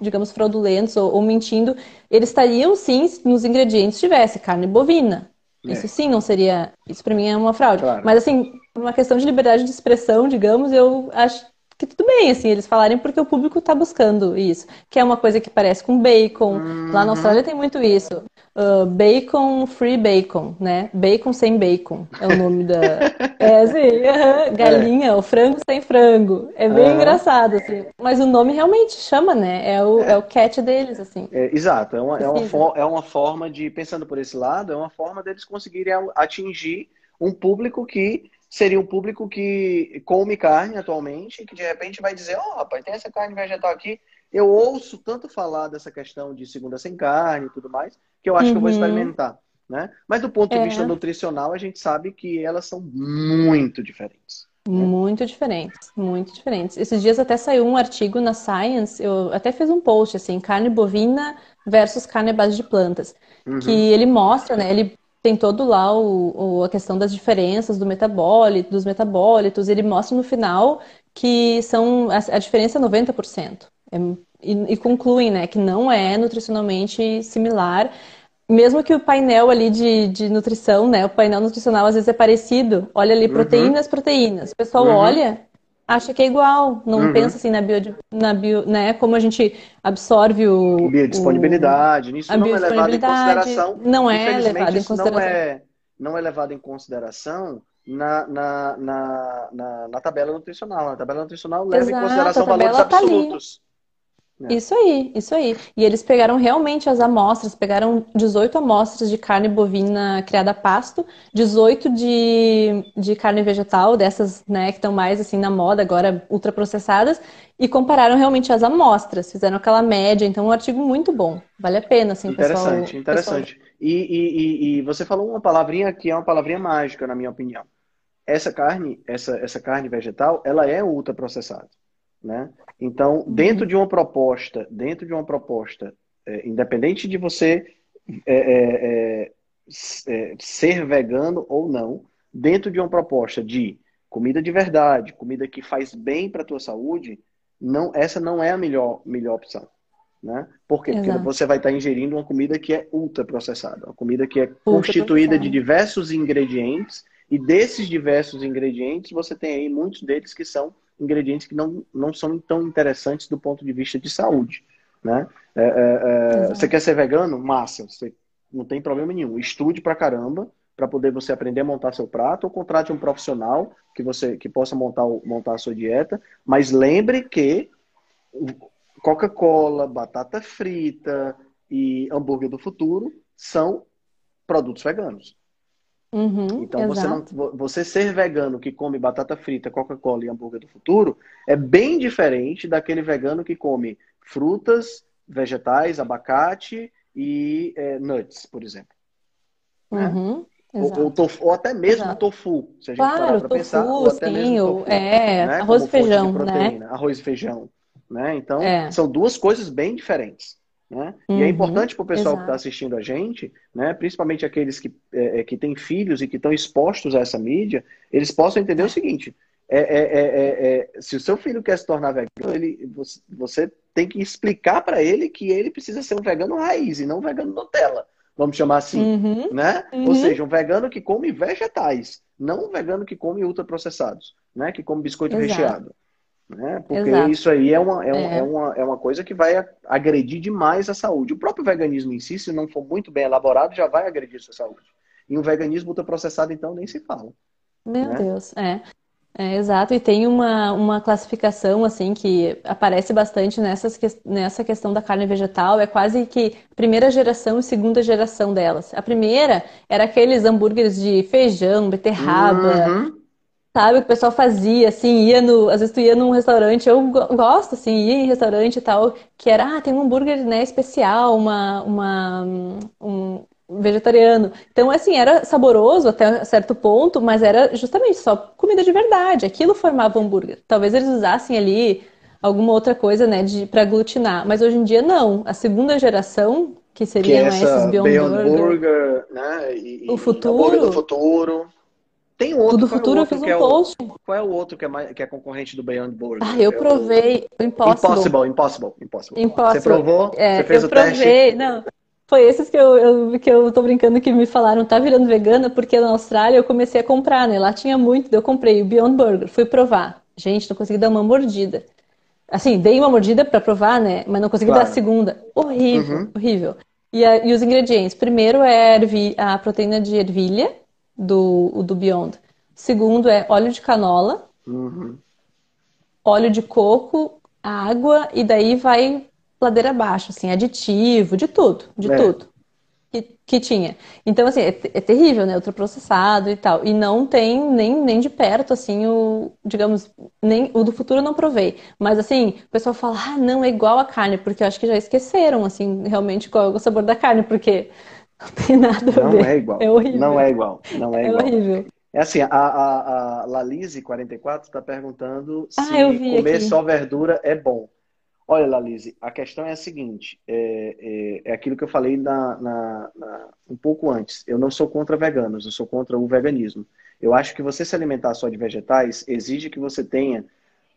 digamos, fraudulentos ou, ou mentindo. Eles estariam, sim, nos ingredientes tivesse carne bovina, é. Isso sim não seria. Isso para mim é uma fraude. Claro. Mas assim, por uma questão de liberdade de expressão, digamos, eu acho que tudo bem, assim, eles falarem porque o público está buscando isso. Que é uma coisa que parece com bacon. Uhum. Lá na Austrália tem muito isso. Uh, bacon free bacon, né? Bacon sem bacon é o nome da. é assim, galinha, é. o frango sem frango. É bem uhum. engraçado, assim. Mas o nome realmente chama, né? É o, é. é o catch deles, assim. É, exato, é uma, é, uma for, é uma forma de, pensando por esse lado, é uma forma deles conseguirem atingir um público que seria um público que come carne atualmente, que de repente vai dizer, ó, oh, rapaz, tem essa carne vegetal aqui. Eu ouço tanto falar dessa questão de segunda sem carne e tudo mais, que eu acho uhum. que eu vou uhum. experimentar. Né? Mas do ponto de é. vista nutricional, a gente sabe que elas são muito diferentes. Né? Muito diferentes, muito diferentes. Esses dias até saiu um artigo na Science, eu até fiz um post assim, carne bovina versus carne à base de plantas, uhum. que ele mostra, né, ele tem todo lá o, o, a questão das diferenças do metabólito, dos metabólitos. Ele mostra no final que são a, a diferença é 90%. É, e, e concluem né, que não é nutricionalmente similar. Mesmo que o painel ali de, de nutrição, né, o painel nutricional às vezes é parecido. Olha ali, proteínas, uhum. proteínas. O pessoal uhum. olha acha que é igual, não uhum. pensa assim na bio, na bio, né, como a gente absorve o biodisponibilidade, o, nisso não é levado em consideração. Não é levado em consideração. Não é, não é levado em consideração na, na, na, na, na tabela nutricional. A tabela nutricional leva Exato, em consideração valores tá absolutos. É. Isso aí, isso aí. E eles pegaram realmente as amostras, pegaram 18 amostras de carne bovina criada a pasto, 18 de, de carne vegetal, dessas né, que estão mais assim na moda agora, ultraprocessadas, e compararam realmente as amostras, fizeram aquela média, então um artigo muito bom. Vale a pena, assim, Interessante, pessoal, interessante. Pessoal... E, e, e, você falou uma palavrinha que é uma palavrinha mágica, na minha opinião. Essa carne, essa, essa carne vegetal, ela é ultraprocessada. Né? Então, uhum. dentro de uma proposta, dentro de uma proposta, é, independente de você é, é, é, é, ser vegano ou não, dentro de uma proposta de comida de verdade, comida que faz bem para a tua saúde, não, essa não é a melhor, melhor opção. Né? Por quê? Porque você vai estar ingerindo uma comida que é ultraprocessada, uma comida que é constituída de diversos ingredientes, e desses diversos ingredientes, você tem aí muitos deles que são ingredientes que não, não são tão interessantes do ponto de vista de saúde. Né? É, é, é você quer ser vegano? Massa, você não tem problema nenhum. Estude pra caramba para poder você aprender a montar seu prato ou contrate um profissional que você que possa montar, montar a sua dieta. Mas lembre que Coca-Cola, batata frita e hambúrguer do futuro são produtos veganos. Uhum, então, você, não, você ser vegano que come batata frita, Coca-Cola e hambúrguer do futuro é bem diferente daquele vegano que come frutas, vegetais, abacate e é, nuts, por exemplo. Né? Uhum, ou, ou, tofu, ou, até mesmo exato. tofu, se a gente claro, parar para pensar. Ou até sim, mesmo tofu, é, né? arroz e feijão, né? Arroz e feijão. Né? Então, é. são duas coisas bem diferentes. Né? Uhum, e é uhum, importante para o pessoal tá exato. que está assistindo a gente, né? principalmente aqueles que, é, é, que têm filhos e que estão expostos a essa mídia, eles possam entender o seguinte: é, é, é, é se o seu filho quer se tornar vegano, ele, você, você tem que explicar para ele que ele precisa ser um vegano raiz e não um vegano Nutella, vamos chamar assim. Uhum, né? Uhum. Ou seja, um vegano que come vegetais, não um vegano que come ultraprocessados, né? que come biscoito Exato. recheado. Né? Porque Exato. isso aí é uma, é, é. é, uma, é uma coisa que vai agredir demais a saúde. O próprio veganismo em si, se não for muito bem elaborado, já vai agredir a sua saúde. E o veganismo ultraprocessado, então, nem se fala. Meu né? Deus, é. É, exato, e tem uma, uma classificação assim que aparece bastante nessas, nessa questão da carne vegetal, é quase que primeira geração e segunda geração delas. A primeira era aqueles hambúrgueres de feijão, beterraba, uhum. Sabe, o que o pessoal fazia, assim, ia no. Às vezes tu ia num restaurante, eu gosto, assim, ia em restaurante e tal, que era, ah, tem um hambúrguer, né, especial, uma, uma, um, vegetariano. Então, assim, era saboroso até certo ponto, mas era justamente só comida de verdade. Aquilo formava o hambúrguer. Talvez eles usassem ali alguma outra coisa, né, de para aglutinar. Mas hoje em dia não. A segunda geração, que seriam que é esses Beyond, Beyond Burger, Burger, né? E, o futuro. hambúrguer do futuro. Tem outro, do é futuro eu outro fiz que é um o- post. Qual é o outro que é, mais, que é concorrente do Beyond Burger? Ah, eu É provei o Impossible. Impossible, Impossible, Impossible. Impossible. Você provou? É, você fez eu o teste? provei. Não, foi esses que eu, eu- que eu tô brincando que me falaram, tá virando vegana, porque na Austrália eu comecei a comprar, né? Lá tinha muito, eu comprei o Beyond Burger, fui provar. Gente, não consegui dar uma mordida. Assim, dei uma mordida pra provar, né? Mas não consegui Claro. dar a segunda. Horrível, Uhum. horrível. E, a- e os ingredientes? Primeiro é a, ervi- a proteína de ervilha do, o do Beyond. Segundo é óleo de canola, Uhum. óleo de coco, água e daí vai ladeira abaixo, assim, aditivo, de tudo, de É. tudo que, que tinha. Então, assim, é, é terrível, né? Ultraprocessado e tal. E não tem nem, nem de perto, assim, o, digamos, nem o do futuro eu não provei. Mas, assim, o pessoal fala, ah, não, é igual a carne, porque eu acho que já esqueceram, assim, realmente qual é o sabor da carne, porque não tem nada a Não ver. é igual. É horrível. Não é igual. Não é É igual. horrível. É assim, a, a, a Lalise44 está perguntando Ah, se comer aqui. só verdura é bom. Olha, Lalise, a questão é a seguinte: é, é, é aquilo que eu falei na, na- na- um pouco antes. Eu não sou contra veganos, eu sou contra o veganismo. Eu acho que você se alimentar só de vegetais exige que você tenha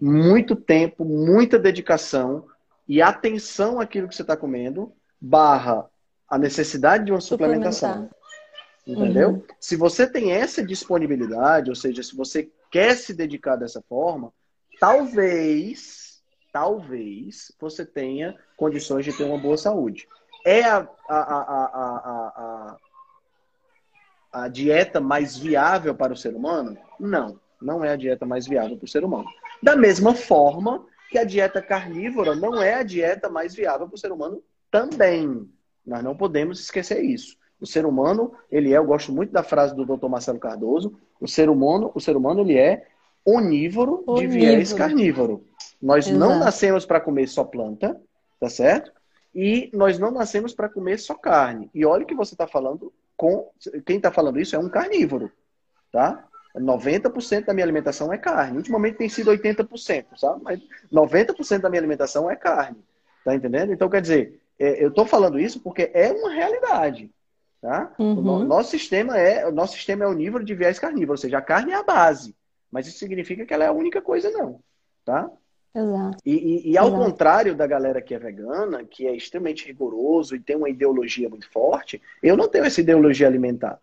muito tempo, muita dedicação e atenção àquilo que você está comendo, barra a necessidade de uma suplementação. Entendeu? Uhum. Se você tem essa disponibilidade, ou seja, se você quer se dedicar dessa forma, talvez, talvez você tenha condições de ter uma boa saúde. É a, a, a, a, a dieta mais viável para o ser humano? Não, não é a dieta mais viável para o ser humano. Da mesma forma que a dieta carnívora não é a dieta mais viável para o ser humano também. Nós não podemos esquecer isso. O ser humano, ele é, eu gosto muito da frase do Dr. Marcelo Cardoso, o ser humano, o ser humano ele é onívoro, de viés Onívoro. carnívoro. Nós não Exato. nascemos para comer só planta, tá certo? E nós não nascemos para comer só carne. E olha o que você está falando com. Quem está falando isso é um carnívoro, tá? 90% da minha alimentação é carne. Ultimamente tem sido 80%, sabe? Mas 90% da minha alimentação é carne. Tá entendendo? Então, quer dizer, eu estou falando isso porque é uma realidade. Tá? O Uhum. nosso sistema é o nosso sistema é onívoro de viés carnívoro, ou seja, a carne é a base. Mas isso significa que ela é a única coisa, não. Tá? Exato. E, e- e ao Exato. contrário da galera que é vegana, que é extremamente rigoroso e tem uma ideologia muito forte, eu não tenho essa ideologia alimentar.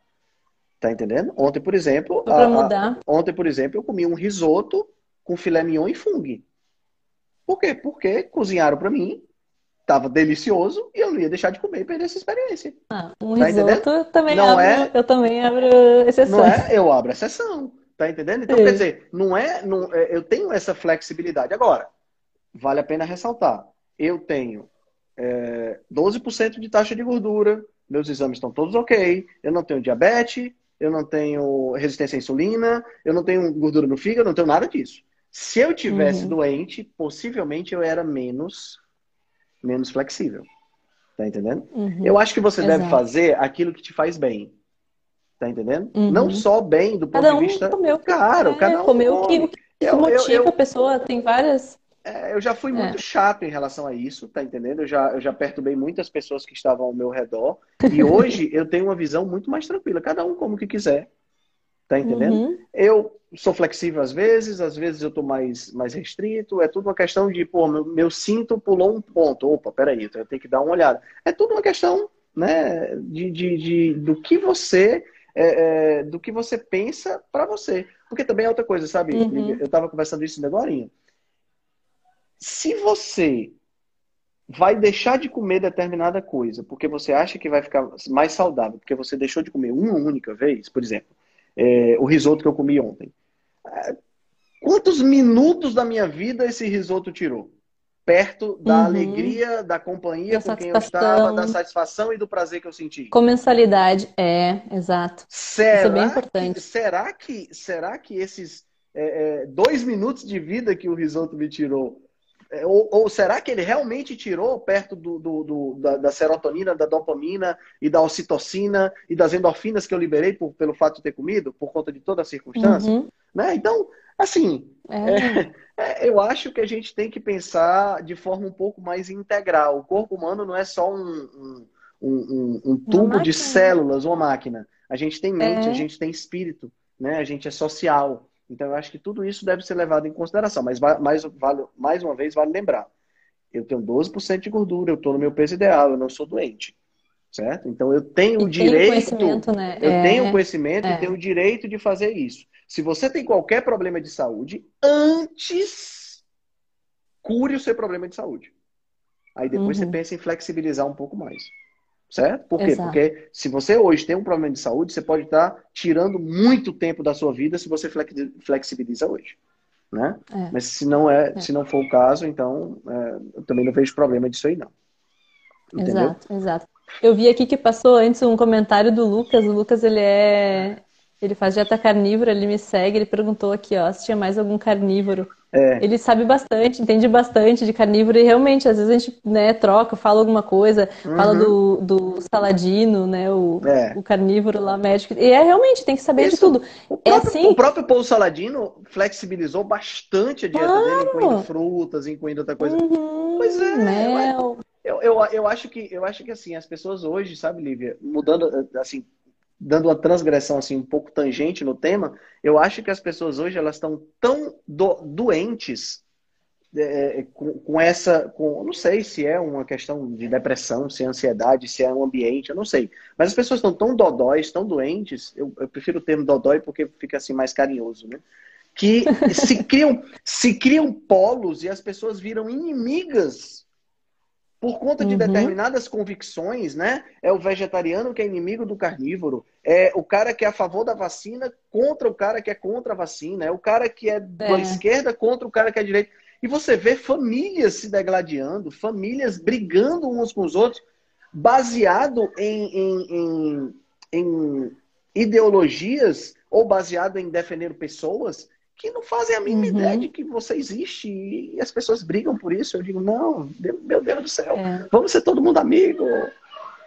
Tá entendendo? Ontem, por exemplo, a- a- ontem, por exemplo, eu comi um risoto com filé mignon e fungo. Por quê? Porque cozinharam pra mim, tava delicioso e eu não ia deixar de comer e perder essa experiência. Ah, um Tá risoto eu também Não abro, é? eu também abro exceções. Não é? Eu abro exceção. Tá entendendo? Então, Sim. quer dizer, não é, não- é, eu tenho essa flexibilidade. Agora, vale a pena ressaltar. Eu tenho é, 12% de taxa de gordura, meus exames estão todos ok, eu não tenho diabetes, eu não tenho resistência à insulina, eu não tenho gordura no fígado, eu não tenho nada disso. Se eu tivesse Uhum. doente, possivelmente eu era menos, menos flexível. Tá entendendo? Uhum. Eu acho que você deve Exato. fazer aquilo que te faz bem. Tá entendendo? Uhum. Não só bem do ponto Cada de um vista. comeu Claro, cada um comeu o que, o que Eu- eu- motiva eu- a pessoa. Tem várias. É, eu já fui É. muito chato em relação a isso, tá entendendo? Eu já, eu já perturbei muitas pessoas que estavam ao meu redor. E hoje eu tenho uma visão muito mais tranquila. Cada um como que quiser. Tá entendendo? Uhum. Eu sou flexível às vezes, às vezes eu tô mais, mais restrito. É tudo uma questão de, pô, meu, meu cinto pulou um ponto. Opa, peraí, eu tenho que dar uma olhada. É tudo uma questão, né, de, de, de- do que você. é, é, do que você pensa pra você. Porque também é outra coisa, sabe? Uhum. Eu tava conversando isso agora. Se você vai deixar de comer determinada coisa porque você acha que vai ficar mais saudável, porque você deixou de comer uma única vez, por exemplo, é, o risoto que eu comi ontem. É, Quantos minutos da minha vida esse risoto tirou? Perto da Uhum. alegria, da companhia Da com quem eu estava, da satisfação e do prazer que eu senti. Comensalidade. É, exato. Será, bem que, importante. será que será que esses é, é, dois minutos de vida que o risoto me tirou é, ou, ou, será que ele realmente tirou perto do, do, do da, da, serotonina, da dopamina e da ocitocina e das endorfinas que eu liberei por, pelo fato de ter comido, por conta de toda a circunstância? Uhum. Né? Então, assim, é. É, eu acho que a gente tem que pensar de forma um pouco mais integral. O corpo humano não é só um, um, um, um tubo de células, uma máquina. A gente tem mente, a é. gente tem espírito, né? a gente é social. Então, eu acho que tudo isso deve ser levado em consideração. Mas, mais, vale, mais uma vez, vale lembrar: eu tenho 12% de gordura, eu estou no meu peso ideal, eu não sou doente. Certo? Então, eu tenho e o direito. Né? Eu é, tenho conhecimento é. e tenho o direito de fazer isso. Se você tem qualquer problema de saúde, antes cure o seu problema de saúde. Aí depois uhum. você pensa em flexibilizar um pouco mais. Certo? Por quê? Exato. Porque se você hoje tem um problema de saúde, você pode estar tirando muito tempo da sua vida se você flexibiliza hoje. Né? É. Mas se não é, é, se não for o caso, então é, eu também não vejo problema disso aí, não. Entendeu? Exato, exato. Eu vi aqui que passou antes um comentário do Lucas. O Lucas, ele é. Ele faz dieta carnívora, ele me segue, ele perguntou aqui, ó, se tinha mais algum carnívoro. É. Ele sabe bastante, entende bastante de carnívoro e realmente, às vezes a gente né, troca, fala alguma coisa, uhum. fala do, do saladino, né? O, é. o carnívoro lá, médico. E é realmente, tem que saber Isso. de tudo. O é próprio, é assim... o próprio Saladino flexibilizou bastante a dieta claro. dele, incluindo frutas, incluindo outra coisa. Uhum. Pois é. Mel. Eu, eu, eu, acho que, eu acho que assim, as pessoas hoje, sabe, Lívia, mudando, assim, dando uma transgressão assim um pouco tangente no tema, eu acho que as pessoas hoje elas estão tão do, doentes é, com, com, essa, com, não sei se é uma questão de depressão, se é ansiedade, se é um ambiente, eu não sei. Mas as pessoas estão tão dodóis, tão doentes, eu, eu prefiro o termo dodói porque fica assim mais carinhoso, né? Que se criam, se criam polos e as pessoas viram inimigas por conta de uhum. determinadas convicções, né? É o vegetariano que é inimigo do carnívoro, é o cara que é a favor da vacina contra o cara que é contra a vacina, é o cara que é, é. da esquerda contra o cara que é direita. E você vê famílias se degladiando, famílias brigando uns com os outros, baseado em, em, em, em ideologias ou baseado em defender pessoas que não fazem a mínima uhum. ideia de que você existe e as pessoas brigam por isso. Eu digo, não, meu Deus do céu, é. vamos ser todo mundo amigo,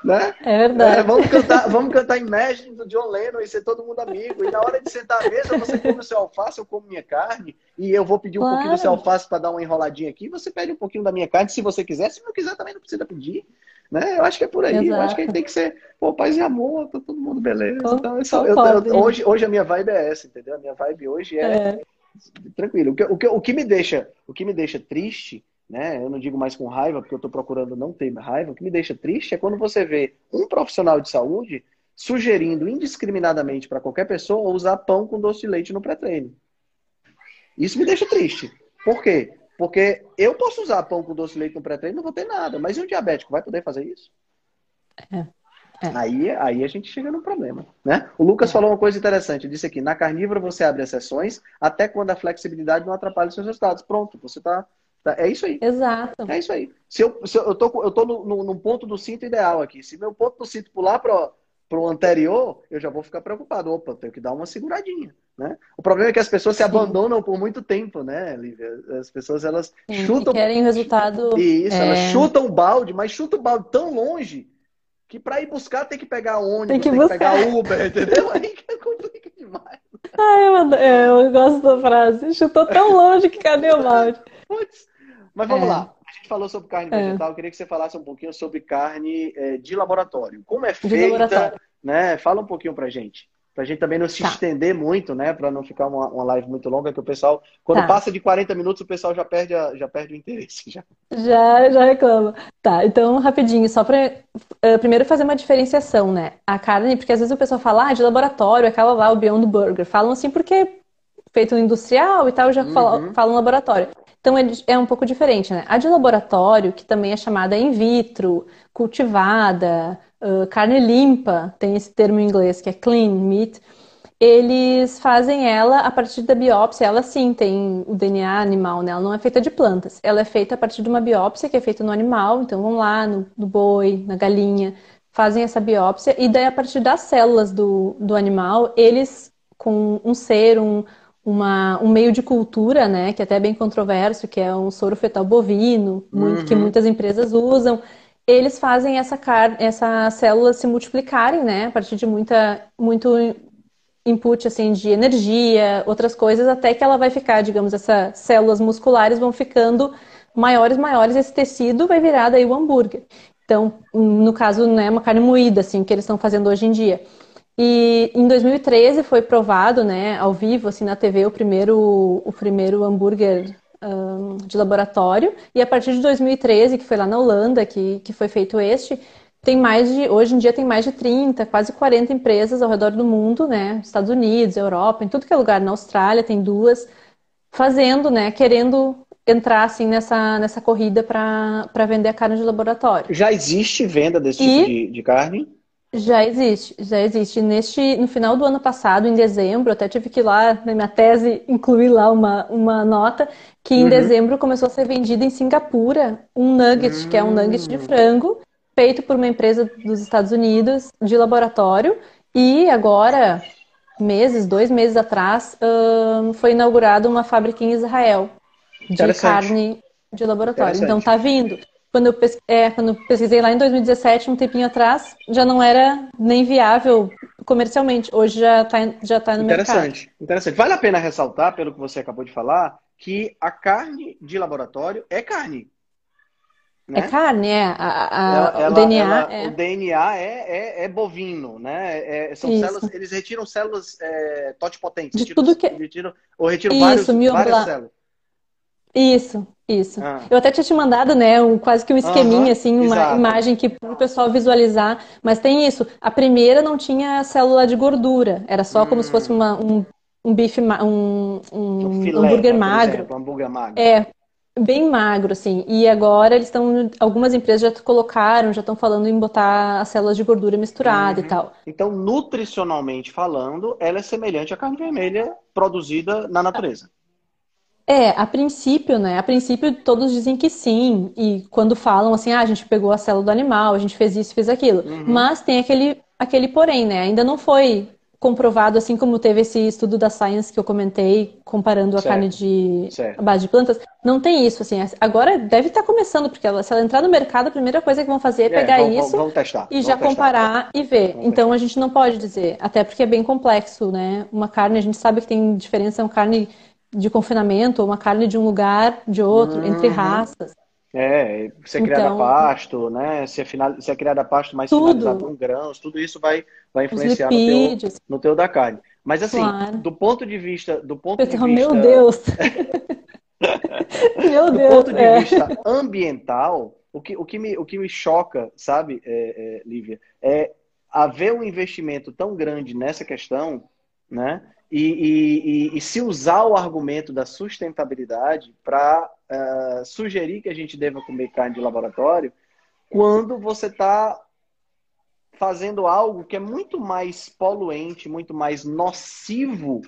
né? É verdade. É, vamos, cantar, vamos cantar Imagine do John Lennon e ser todo mundo amigo. E na hora de sentar à mesa, você come o seu alface, eu como minha carne, e eu vou pedir um claro. pouquinho do seu alface para dar uma enroladinha aqui, você pede um pouquinho da minha carne, se você quiser. Se não quiser, também não precisa pedir. Né? Eu acho que é por aí. Exato. Eu acho que tem que ser, pô, paz e amor, tá todo mundo beleza. então, é só, eu, eu, hoje, hoje a minha vibe é essa, entendeu? A minha vibe hoje é, é. tranquilo. O que, o, que, o, que me deixa, o que me deixa triste, né? Eu não digo mais com raiva, porque eu estou procurando não ter raiva. O que me deixa triste é quando você vê um profissional de saúde sugerindo indiscriminadamente para qualquer pessoa usar pão com doce de leite no pré-treino. Isso me deixa triste. Por quê? Porque eu posso usar pão com doce de leite no pré-treino, não vou ter nada. Mas e um diabético vai poder fazer isso? É. É. Aí, aí a gente chega num problema. Né? O Lucas é. falou uma coisa interessante. Disse aqui: na carnívora você abre as sessões até quando a flexibilidade não atrapalha os seus resultados. Pronto, você está. Tá, é isso aí. Exato. É isso aí. Se eu, se eu, eu tô, eu tô no, no, num ponto do cinto ideal aqui. Se meu ponto do cinto pular para o anterior, eu já vou ficar preocupado. Opa, tenho que dar uma seguradinha. Né? O problema é que as pessoas Sim. se abandonam por muito tempo, né, Lívia? As pessoas elas Sim, chutam. querem o resultado. Isso, é... elas chutam o balde, mas chutam o balde tão longe que para ir buscar tem que pegar ônibus, tem que, tem que pegar Uber, entendeu? Aí que complica demais. Ai, eu, é, eu gosto da frase. Chutou tão longe que cadê o balde? Mas vamos é. lá. A gente falou sobre carne é. vegetal, eu queria que você falasse um pouquinho sobre carne é, de laboratório. Como é feita, né? Fala um pouquinho pra gente. Pra gente também não se tá. estender muito, né? Pra não ficar uma, uma live muito longa, que o pessoal, quando tá. passa de 40 minutos, o pessoal já perde, a, já perde o interesse. Já. já, já reclama. Tá, então, rapidinho, só pra uh, primeiro fazer uma diferenciação, né? A carne, porque às vezes o pessoal fala, ah, de laboratório, aquela lá, o Beyond Burger. Falam assim porque feito no industrial e tal, já uhum. falam, falam laboratório. Então é um pouco diferente, né? A de laboratório, que também é chamada in vitro, cultivada, uh, carne limpa, tem esse termo em inglês que é clean meat, eles fazem ela a partir da biópsia. Ela sim tem o DNA animal, né? Ela não é feita de plantas. Ela é feita a partir de uma biópsia que é feita no animal. Então vão lá no, no boi, na galinha, fazem essa biópsia e daí a partir das células do, do animal, eles com um ser, um, uma, um meio de cultura, né, que é até é bem controverso, que é um soro fetal bovino, uhum. que muitas empresas usam. Eles fazem essa car essas células se multiplicarem, né, a partir de muita, muito input assim de energia, outras coisas, até que ela vai ficar, digamos, essas células musculares vão ficando maiores, maiores, esse tecido vai virar daí o hambúrguer. Então, no caso, não é uma carne moída, assim, que eles estão fazendo hoje em dia. E em 2013 foi provado, né, ao vivo, assim, na TV, o primeiro, o primeiro hambúrguer um, de laboratório. E a partir de 2013, que foi lá na Holanda que, que foi feito este, tem mais de, hoje em dia tem mais de 30, quase 40 empresas ao redor do mundo, né, Estados Unidos, Europa, em tudo que é lugar, na Austrália tem duas, fazendo, né, querendo entrar assim nessa, nessa corrida para vender a carne de laboratório. Já existe venda desse e... tipo de, de carne? Já existe, já existe. Neste, no final do ano passado, em dezembro, até tive que ir lá, na minha tese, incluir lá uma, uma nota, que em uhum. dezembro começou a ser vendida em Singapura um nugget, uhum. que é um nugget de hum. frango, feito por uma empresa dos Estados Unidos, de laboratório, e agora, meses, dois meses atrás, foi inaugurada uma fábrica em Israel de carne de laboratório. Então tá vindo. Quando eu, é, quando eu pesquisei lá em 2017, um tempinho atrás, já não era nem viável comercialmente. Hoje já está já tá no interessante, mercado. Interessante. Interessante. Vale a pena ressaltar, pelo que você acabou de falar, que a carne de laboratório é carne. Né? É carne, é. A, a, ela, o DNA, ela, é. O DNA é, é, é bovino, né? É, são Isso. células, eles retiram células é, totipotentes. De tudo que... Retiram, ou retiram Isso, vários, várias células. Isso, isso. Ah. Eu até tinha te mandado, né, um, quase que um esqueminha, assim, uma exato. imagem que para o pessoal visualizar. Mas tem isso. A primeira não tinha célula de gordura. Era só hum. como se fosse hum. uma, um, um bife, um, um, filé, hambúrguer magro. Exemplo, um hambúrguer magro. É, bem magro, assim. E agora eles estão, algumas empresas já colocaram, já estão falando em botar as células de gordura misturada uhum. e tal. Então, nutricionalmente falando, ela é semelhante à carne vermelha produzida na natureza. É, a princípio, né? A princípio todos dizem que sim. E quando falam assim, ah, a gente pegou a célula do animal, a gente fez isso, fez aquilo. Uhum. Mas tem aquele, aquele porém, né? Ainda não foi comprovado, assim como teve esse estudo da Science que eu comentei, comparando a certo. carne de certo. base de plantas. Não tem isso, assim. Agora deve estar começando, porque ela, se ela entrar no mercado, a primeira coisa que vão fazer é, é pegar vamos, isso vamos e já testar. comparar e ver. Vamos então testar. a gente não pode dizer, até porque é bem complexo, né? Uma carne, a gente sabe que tem diferença, é uma carne de confinamento, uma carne de um lugar, de outro, uhum. entre raças. É, se é criada então, a pasto, né? Se é, final, se é criada a pasto mais tudo. finalizado com grãos, tudo isso vai, vai influenciar no teu, no teu da carne. Mas assim, claro. do ponto de vista. Do ponto de vista... Meu Deus! Meu Deus! Do ponto de é. vista ambiental, o que, o que, me, o que me choca, sabe, é, é, Lívia, é haver um investimento tão grande nessa questão, né? E, e, e, se usar o argumento da sustentabilidade para uh, eh, sugerir que a gente deva comer carne de laboratório, quando você está fazendo algo que é muito mais poluente, muito mais nocivo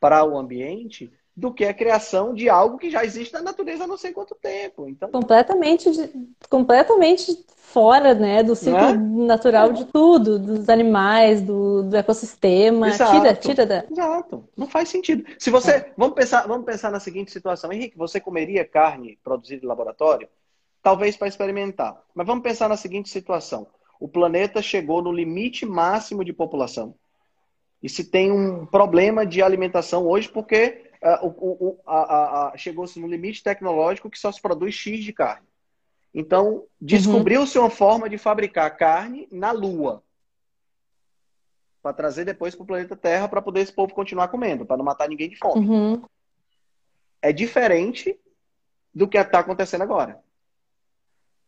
para o ambiente do que a criação de algo que já existe na natureza há não sei quanto tempo. Então... Completamente, completamente fora né, do ciclo é? natural de tudo, dos animais, do, do ecossistema. Exato. Tira, tira da. Exato. Não faz sentido. Se você. É. Vamos, pensar, vamos pensar na seguinte situação. Henrique, você comeria carne produzida em laboratório? Talvez para experimentar. Mas vamos pensar na seguinte situação. O planeta chegou no limite máximo de população. E se tem um problema de alimentação hoje, porque chegou-se no limite tecnológico que só se produz X de carne. Então, descobriu-se uma forma de fabricar carne na Lua. Para trazer depois para o planeta Terra para poder esse povo continuar comendo, para não matar ninguém de fome. Uhum. É diferente do que está acontecendo agora.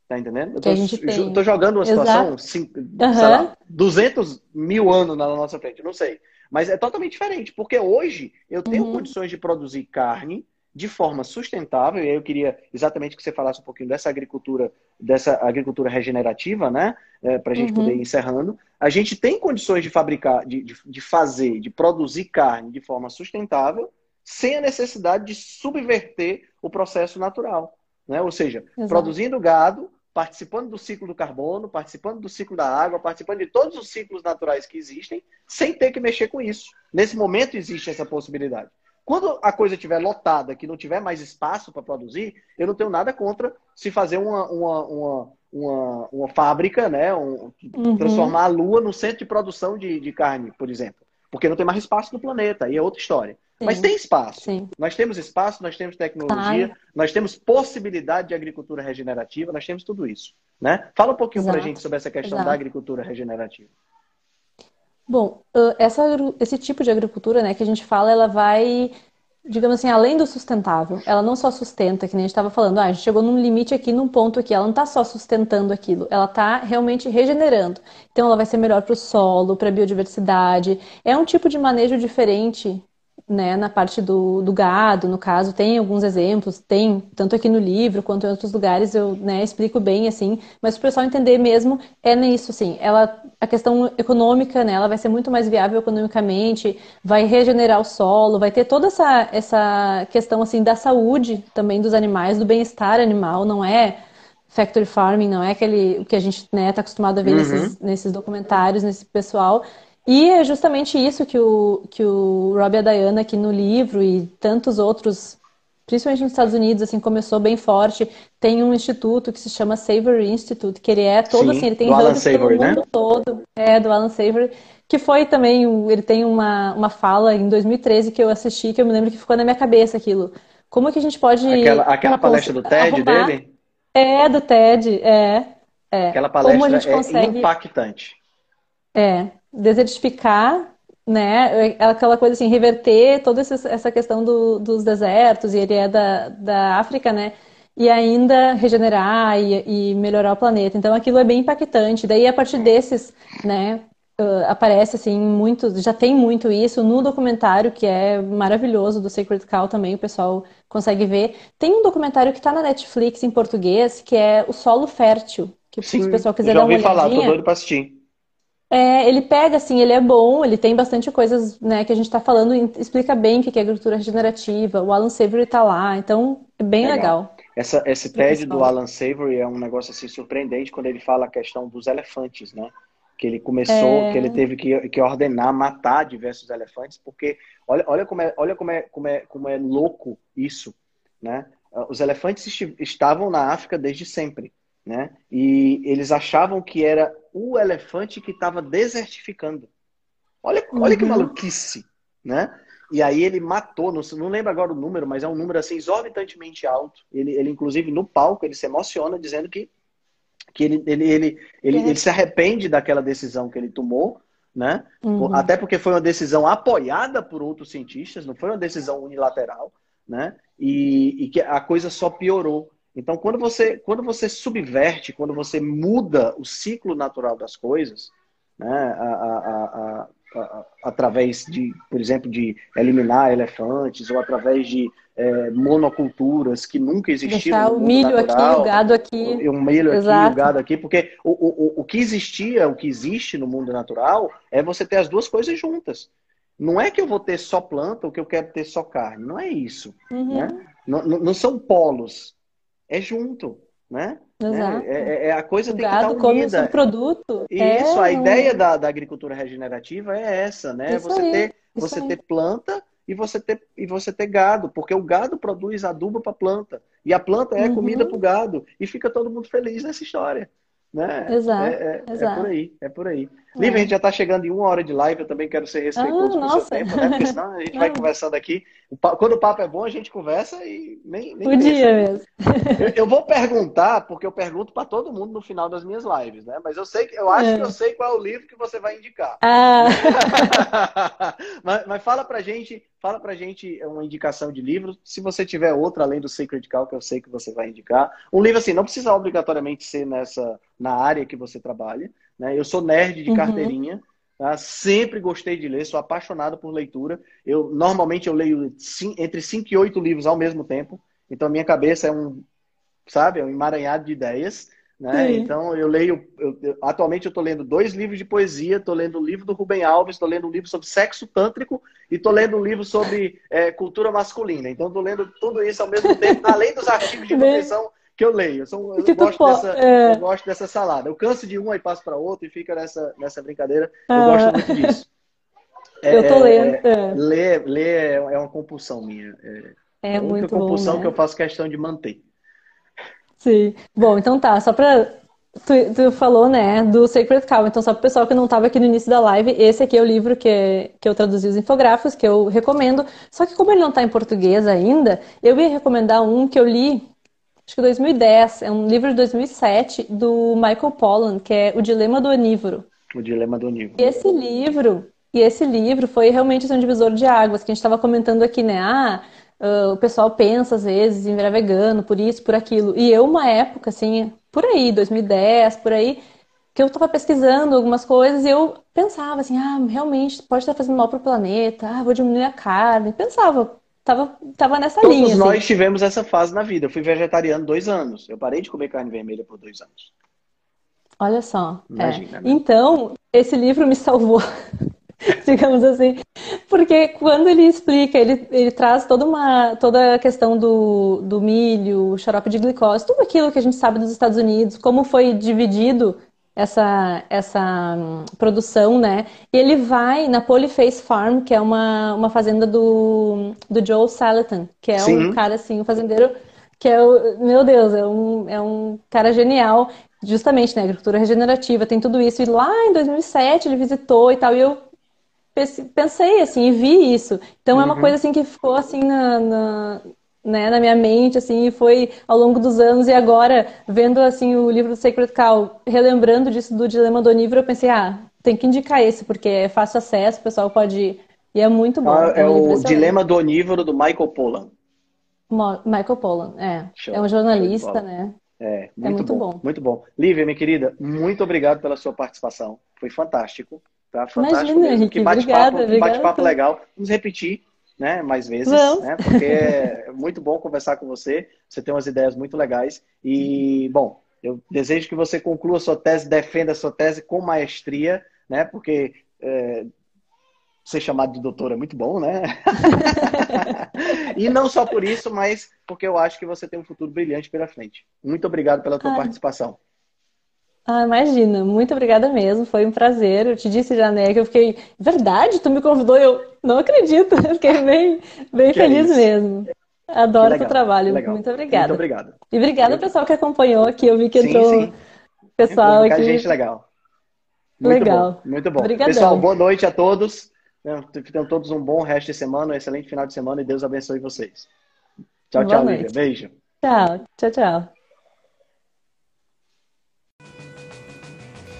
Tá entendendo? Eu tô, jogando uma situação, cinco, uhum. sei lá, 200 mil anos na nossa frente, não sei. Mas é totalmente diferente, porque hoje eu tenho uhum. condições de produzir carne de forma sustentável, e aí eu queria exatamente que você falasse um pouquinho dessa agricultura, dessa agricultura regenerativa, né? É, para a gente uhum. poder ir encerrando. A gente tem condições de fabricar, de, de, de, fazer, de produzir carne de forma sustentável, sem a necessidade de subverter o processo natural. Né? Ou seja, Exato. produzindo gado, participando do ciclo do carbono, participando do ciclo da água, participando de todos os ciclos naturais que existem, sem ter que mexer com isso. Nesse momento existe essa possibilidade. Quando a coisa estiver lotada, que não tiver mais espaço para produzir, eu não tenho nada contra se fazer uma, uma, uma, uma, uma fábrica, né? Um, uhum. Transformar a Lua no centro de produção de, de carne, por exemplo. Porque não tem mais espaço no planeta, aí é outra história. Sim. Mas tem espaço. Sim. Nós temos espaço, nós temos tecnologia, Ai. nós temos possibilidade de agricultura regenerativa, nós temos tudo isso. Né? Fala um pouquinho para a gente sobre essa questão Exato. da agricultura regenerativa. Bom, essa, esse tipo de agricultura né, que a gente fala, ela vai, digamos assim, além do sustentável. Ela não só sustenta, que nem a gente estava falando, ah, a gente chegou num limite aqui, num ponto aqui, ela não está só sustentando aquilo, ela está realmente regenerando. Então, ela vai ser melhor para o solo, para a biodiversidade. É um tipo de manejo diferente né, na parte do, do gado, no caso, tem alguns exemplos, tem, tanto aqui no livro quanto em outros lugares, eu né, explico bem, assim, mas para o pessoal entender mesmo, é nisso, assim, ela, a questão econômica, né, ela vai ser muito mais viável economicamente, vai regenerar o solo, vai ter toda essa, essa questão, assim, da saúde também dos animais, do bem-estar animal, não é factory farming, não é aquele o que a gente está né, tá acostumado a ver uhum. nesses, nesses documentários, nesse pessoal, e é justamente isso que o, que o Rob e a Diana aqui no livro e tantos outros, principalmente nos Estados Unidos, assim, começou bem forte. Tem um instituto que se chama Savory Institute, que ele é todo Sim, assim, ele tem hubs pelo mundo né? todo. É, do Alan Savory. Que foi também, ele tem uma, uma fala em 2013 que eu assisti, que eu me lembro que ficou na minha cabeça aquilo. Como que a gente pode... Aquela, aquela palestra do TED arrumar... dele? É, do TED, é. é. Aquela palestra Como a gente é consegue... impactante. É, desertificar, né? Aquela coisa assim, reverter toda essa questão do, dos desertos, e ele é da, da África, né? E ainda regenerar e, e, melhorar o planeta. Então aquilo é bem impactante. Daí a partir desses, né, uh, aparece assim muito, já tem muito isso no documentário que é maravilhoso do Sacred Cow também, o pessoal consegue ver. Tem um documentário que está na Netflix em português que é o Solo Fértil, que Sim, se o pessoal quiser dar uma olhadinha. Já falar, tô doido pra assistir. É, ele pega, assim, ele é bom, ele tem bastante coisas né, que a gente está falando, explica bem o que é agricultura regenerativa, o Alan Savory está lá, então é bem legal. legal. Essa, esse TED do Alan Savory é um negócio assim surpreendente quando ele fala a questão dos elefantes, né? Que ele começou, é... que ele teve que, que ordenar matar diversos elefantes, porque olha, olha, como, é, olha como, é, como, é, como é louco isso, né? Os elefantes estavam na África desde sempre né? E eles achavam que era o elefante que estava desertificando. Olha, uhum. olha que uhum. maluquice, né? E aí ele matou, não, não lembro agora o número, mas é um número assim exorbitantemente alto. Ele, ele inclusive no palco ele se emociona dizendo que que ele, ele, ele, ele, ele se arrepende daquela decisão que ele tomou, né? Uhum. Até porque foi uma decisão apoiada por outros cientistas, não foi uma decisão unilateral, né? E, e que a coisa só piorou. Então, quando você, quando você subverte, quando você muda o ciclo natural das coisas, né, a, a, a, através de, por exemplo, de eliminar elefantes ou através de é, monoculturas que nunca existiram Deixar o milho natural, aqui, o gado aqui. O, o milho Exato. aqui, o gado aqui, porque o, o, o que existia, o que existe no mundo natural é você ter as duas coisas juntas. Não é que eu vou ter só planta ou que eu quero ter só carne. Não é isso. Uhum. Né? Não, não, são polos é junto, né? Exato. É, é, é a coisa o tem que estar unida. come o produto. Isso, é... a ideia da, da agricultura regenerativa é essa, né? Isso você aí. ter, você ter planta e você ter e você ter gado, porque o gado produz adubo para a planta e a planta é uhum. comida para o gado e fica todo mundo feliz nessa história. Né? Exato, é, é, exato. é por aí, é por aí. É. Lívia, a gente já está chegando em uma hora de live, eu também quero ser respeitoso ah, com o seu tempo, né? Porque senão a gente vai conversando aqui. Quando o papo é bom, a gente conversa e nem. nem Podia mesmo. Eu, vou perguntar, porque eu pergunto para todo mundo no final das minhas lives, né? Mas eu sei que eu acho é. que eu sei qual é o livro que você vai indicar. Ah. mas, mas fala pra gente, fala pra gente uma indicação de livro. Se você tiver outra além do Sacred Cow, que eu sei que você vai indicar. Um livro assim, não precisa obrigatoriamente ser nessa na área que você trabalha. Né? Eu sou nerd de uhum. carteirinha. Tá? Sempre gostei de ler, sou apaixonado por leitura. Eu normalmente eu leio entre 5 e 8 livros ao mesmo tempo. Então a minha cabeça é um, sabe, é um emaranhado de ideias. Né? Então eu leio, eu, eu, atualmente eu estou lendo dois livros de poesia, estou lendo o livro do Rubem Alves, estou lendo um livro sobre sexo tântrico e estou lendo um livro sobre é, cultura masculina. Então estou lendo tudo isso ao mesmo tempo, além dos artigos de nutrição que eu leio. Eu, sou, eu, gosto, dessa, é... eu gosto dessa salada. Eu canso de um e passo para outro e fica nessa, nessa brincadeira. Eu ah. gosto muito disso. É, eu tô lendo. É, ler, ler é uma compulsão minha. É, é muito bom. compulsão né? que eu faço questão de manter. Sim. Bom, então tá. Só pra Tu, tu, falou, né, do Sacred Cow. Então, só para o pessoal que não estava aqui no início da live, esse aqui é o livro que, que eu traduzi os infográficos, que eu recomendo. Só que como ele não está em português ainda, eu ia recomendar um que eu li, acho que 2010, é um livro de 2007, do Michael Pollan, que é O Dilema do Onívoro. O Dilema do Onívoro. E esse livro, e esse livro foi realmente assim, um divisor de águas, que a gente estava comentando aqui, né, ah, uh, o pessoal pensa às vezes em virar vegano, por isso, por aquilo. E eu, uma época, assim, por aí, 2010, por aí, que eu estava pesquisando algumas coisas e eu pensava assim, ah, realmente pode estar fazendo mal para o planeta, ah, vou diminuir a carne. Pensava, tava, tava nessa Todos linha. Todos nós assim. tivemos essa fase na vida. Eu fui vegetariano dois anos. Eu parei de comer carne vermelha por dois anos. Olha só. Imagina, é. né? Então, esse livro me salvou. digamos assim. Porque quando ele explica, ele, ele traz toda uma toda a questão do, do milho, xarope de glicose, tudo aquilo que a gente sabe dos Estados Unidos, como foi dividido essa, essa hum, produção, né? E ele vai na Polyface Farm, que é uma, uma fazenda do, do Joe Salatin, que é Sim. um cara assim, um fazendeiro que é o, meu Deus, é um, é um cara genial, justamente, né? Agricultura regenerativa, tem tudo isso. E lá em 2007 ele visitou e tal, e eu pensei assim e vi isso. Então uhum. é uma uhum. coisa assim que ficou assim na, na, né, na minha mente assim e foi ao longo dos anos e agora vendo assim o livro do Sacred Cow, relembrando disso do dilema do onívoro, eu pensei, ah, tem que indicar esse porque é fácil acesso, o pessoal pode ir. e é muito bom. Ah, é, é o Dilema do Onívoro do Michael Pollan. Michael Pollan, é. Show, é um jornalista, né? É, muito, é muito bom, bom, Muito bom. Lívia, minha querida, muito obrigado pela sua participação. Foi fantástico. Tá fantástico Imagina, mesmo. Que bate-papo bate legal. Vamos repetir né, mais vezes, né, porque é muito bom conversar com você. Você tem umas ideias muito legais. E, bom, eu desejo que você conclua a sua tese, defenda a sua tese com maestria, né, porque é, ser chamado de doutor é muito bom, né? e não só por isso, mas porque eu acho que você tem um futuro brilhante pela frente. Muito obrigado pela tua Ai. participação. Ah, imagina, muito obrigada mesmo, foi um prazer. Eu te disse já, né, que eu fiquei, verdade, tu me convidou, eu não acredito, eu fiquei bem, bem que feliz é mesmo. Adoro o teu trabalho, muito obrigada. Muito obrigado. E obrigada ao pessoal que acompanhou aqui, eu vi que entrou sim, sim. pessoal aqui. gente legal. Muito legal. Bom, muito bom. Obrigadão. Pessoal, boa noite a todos. Tenham todos um bom resto de semana, um excelente final de semana e Deus abençoe vocês. Tchau, boa tchau, Lívia. Beijo. Tchau, tchau, tchau.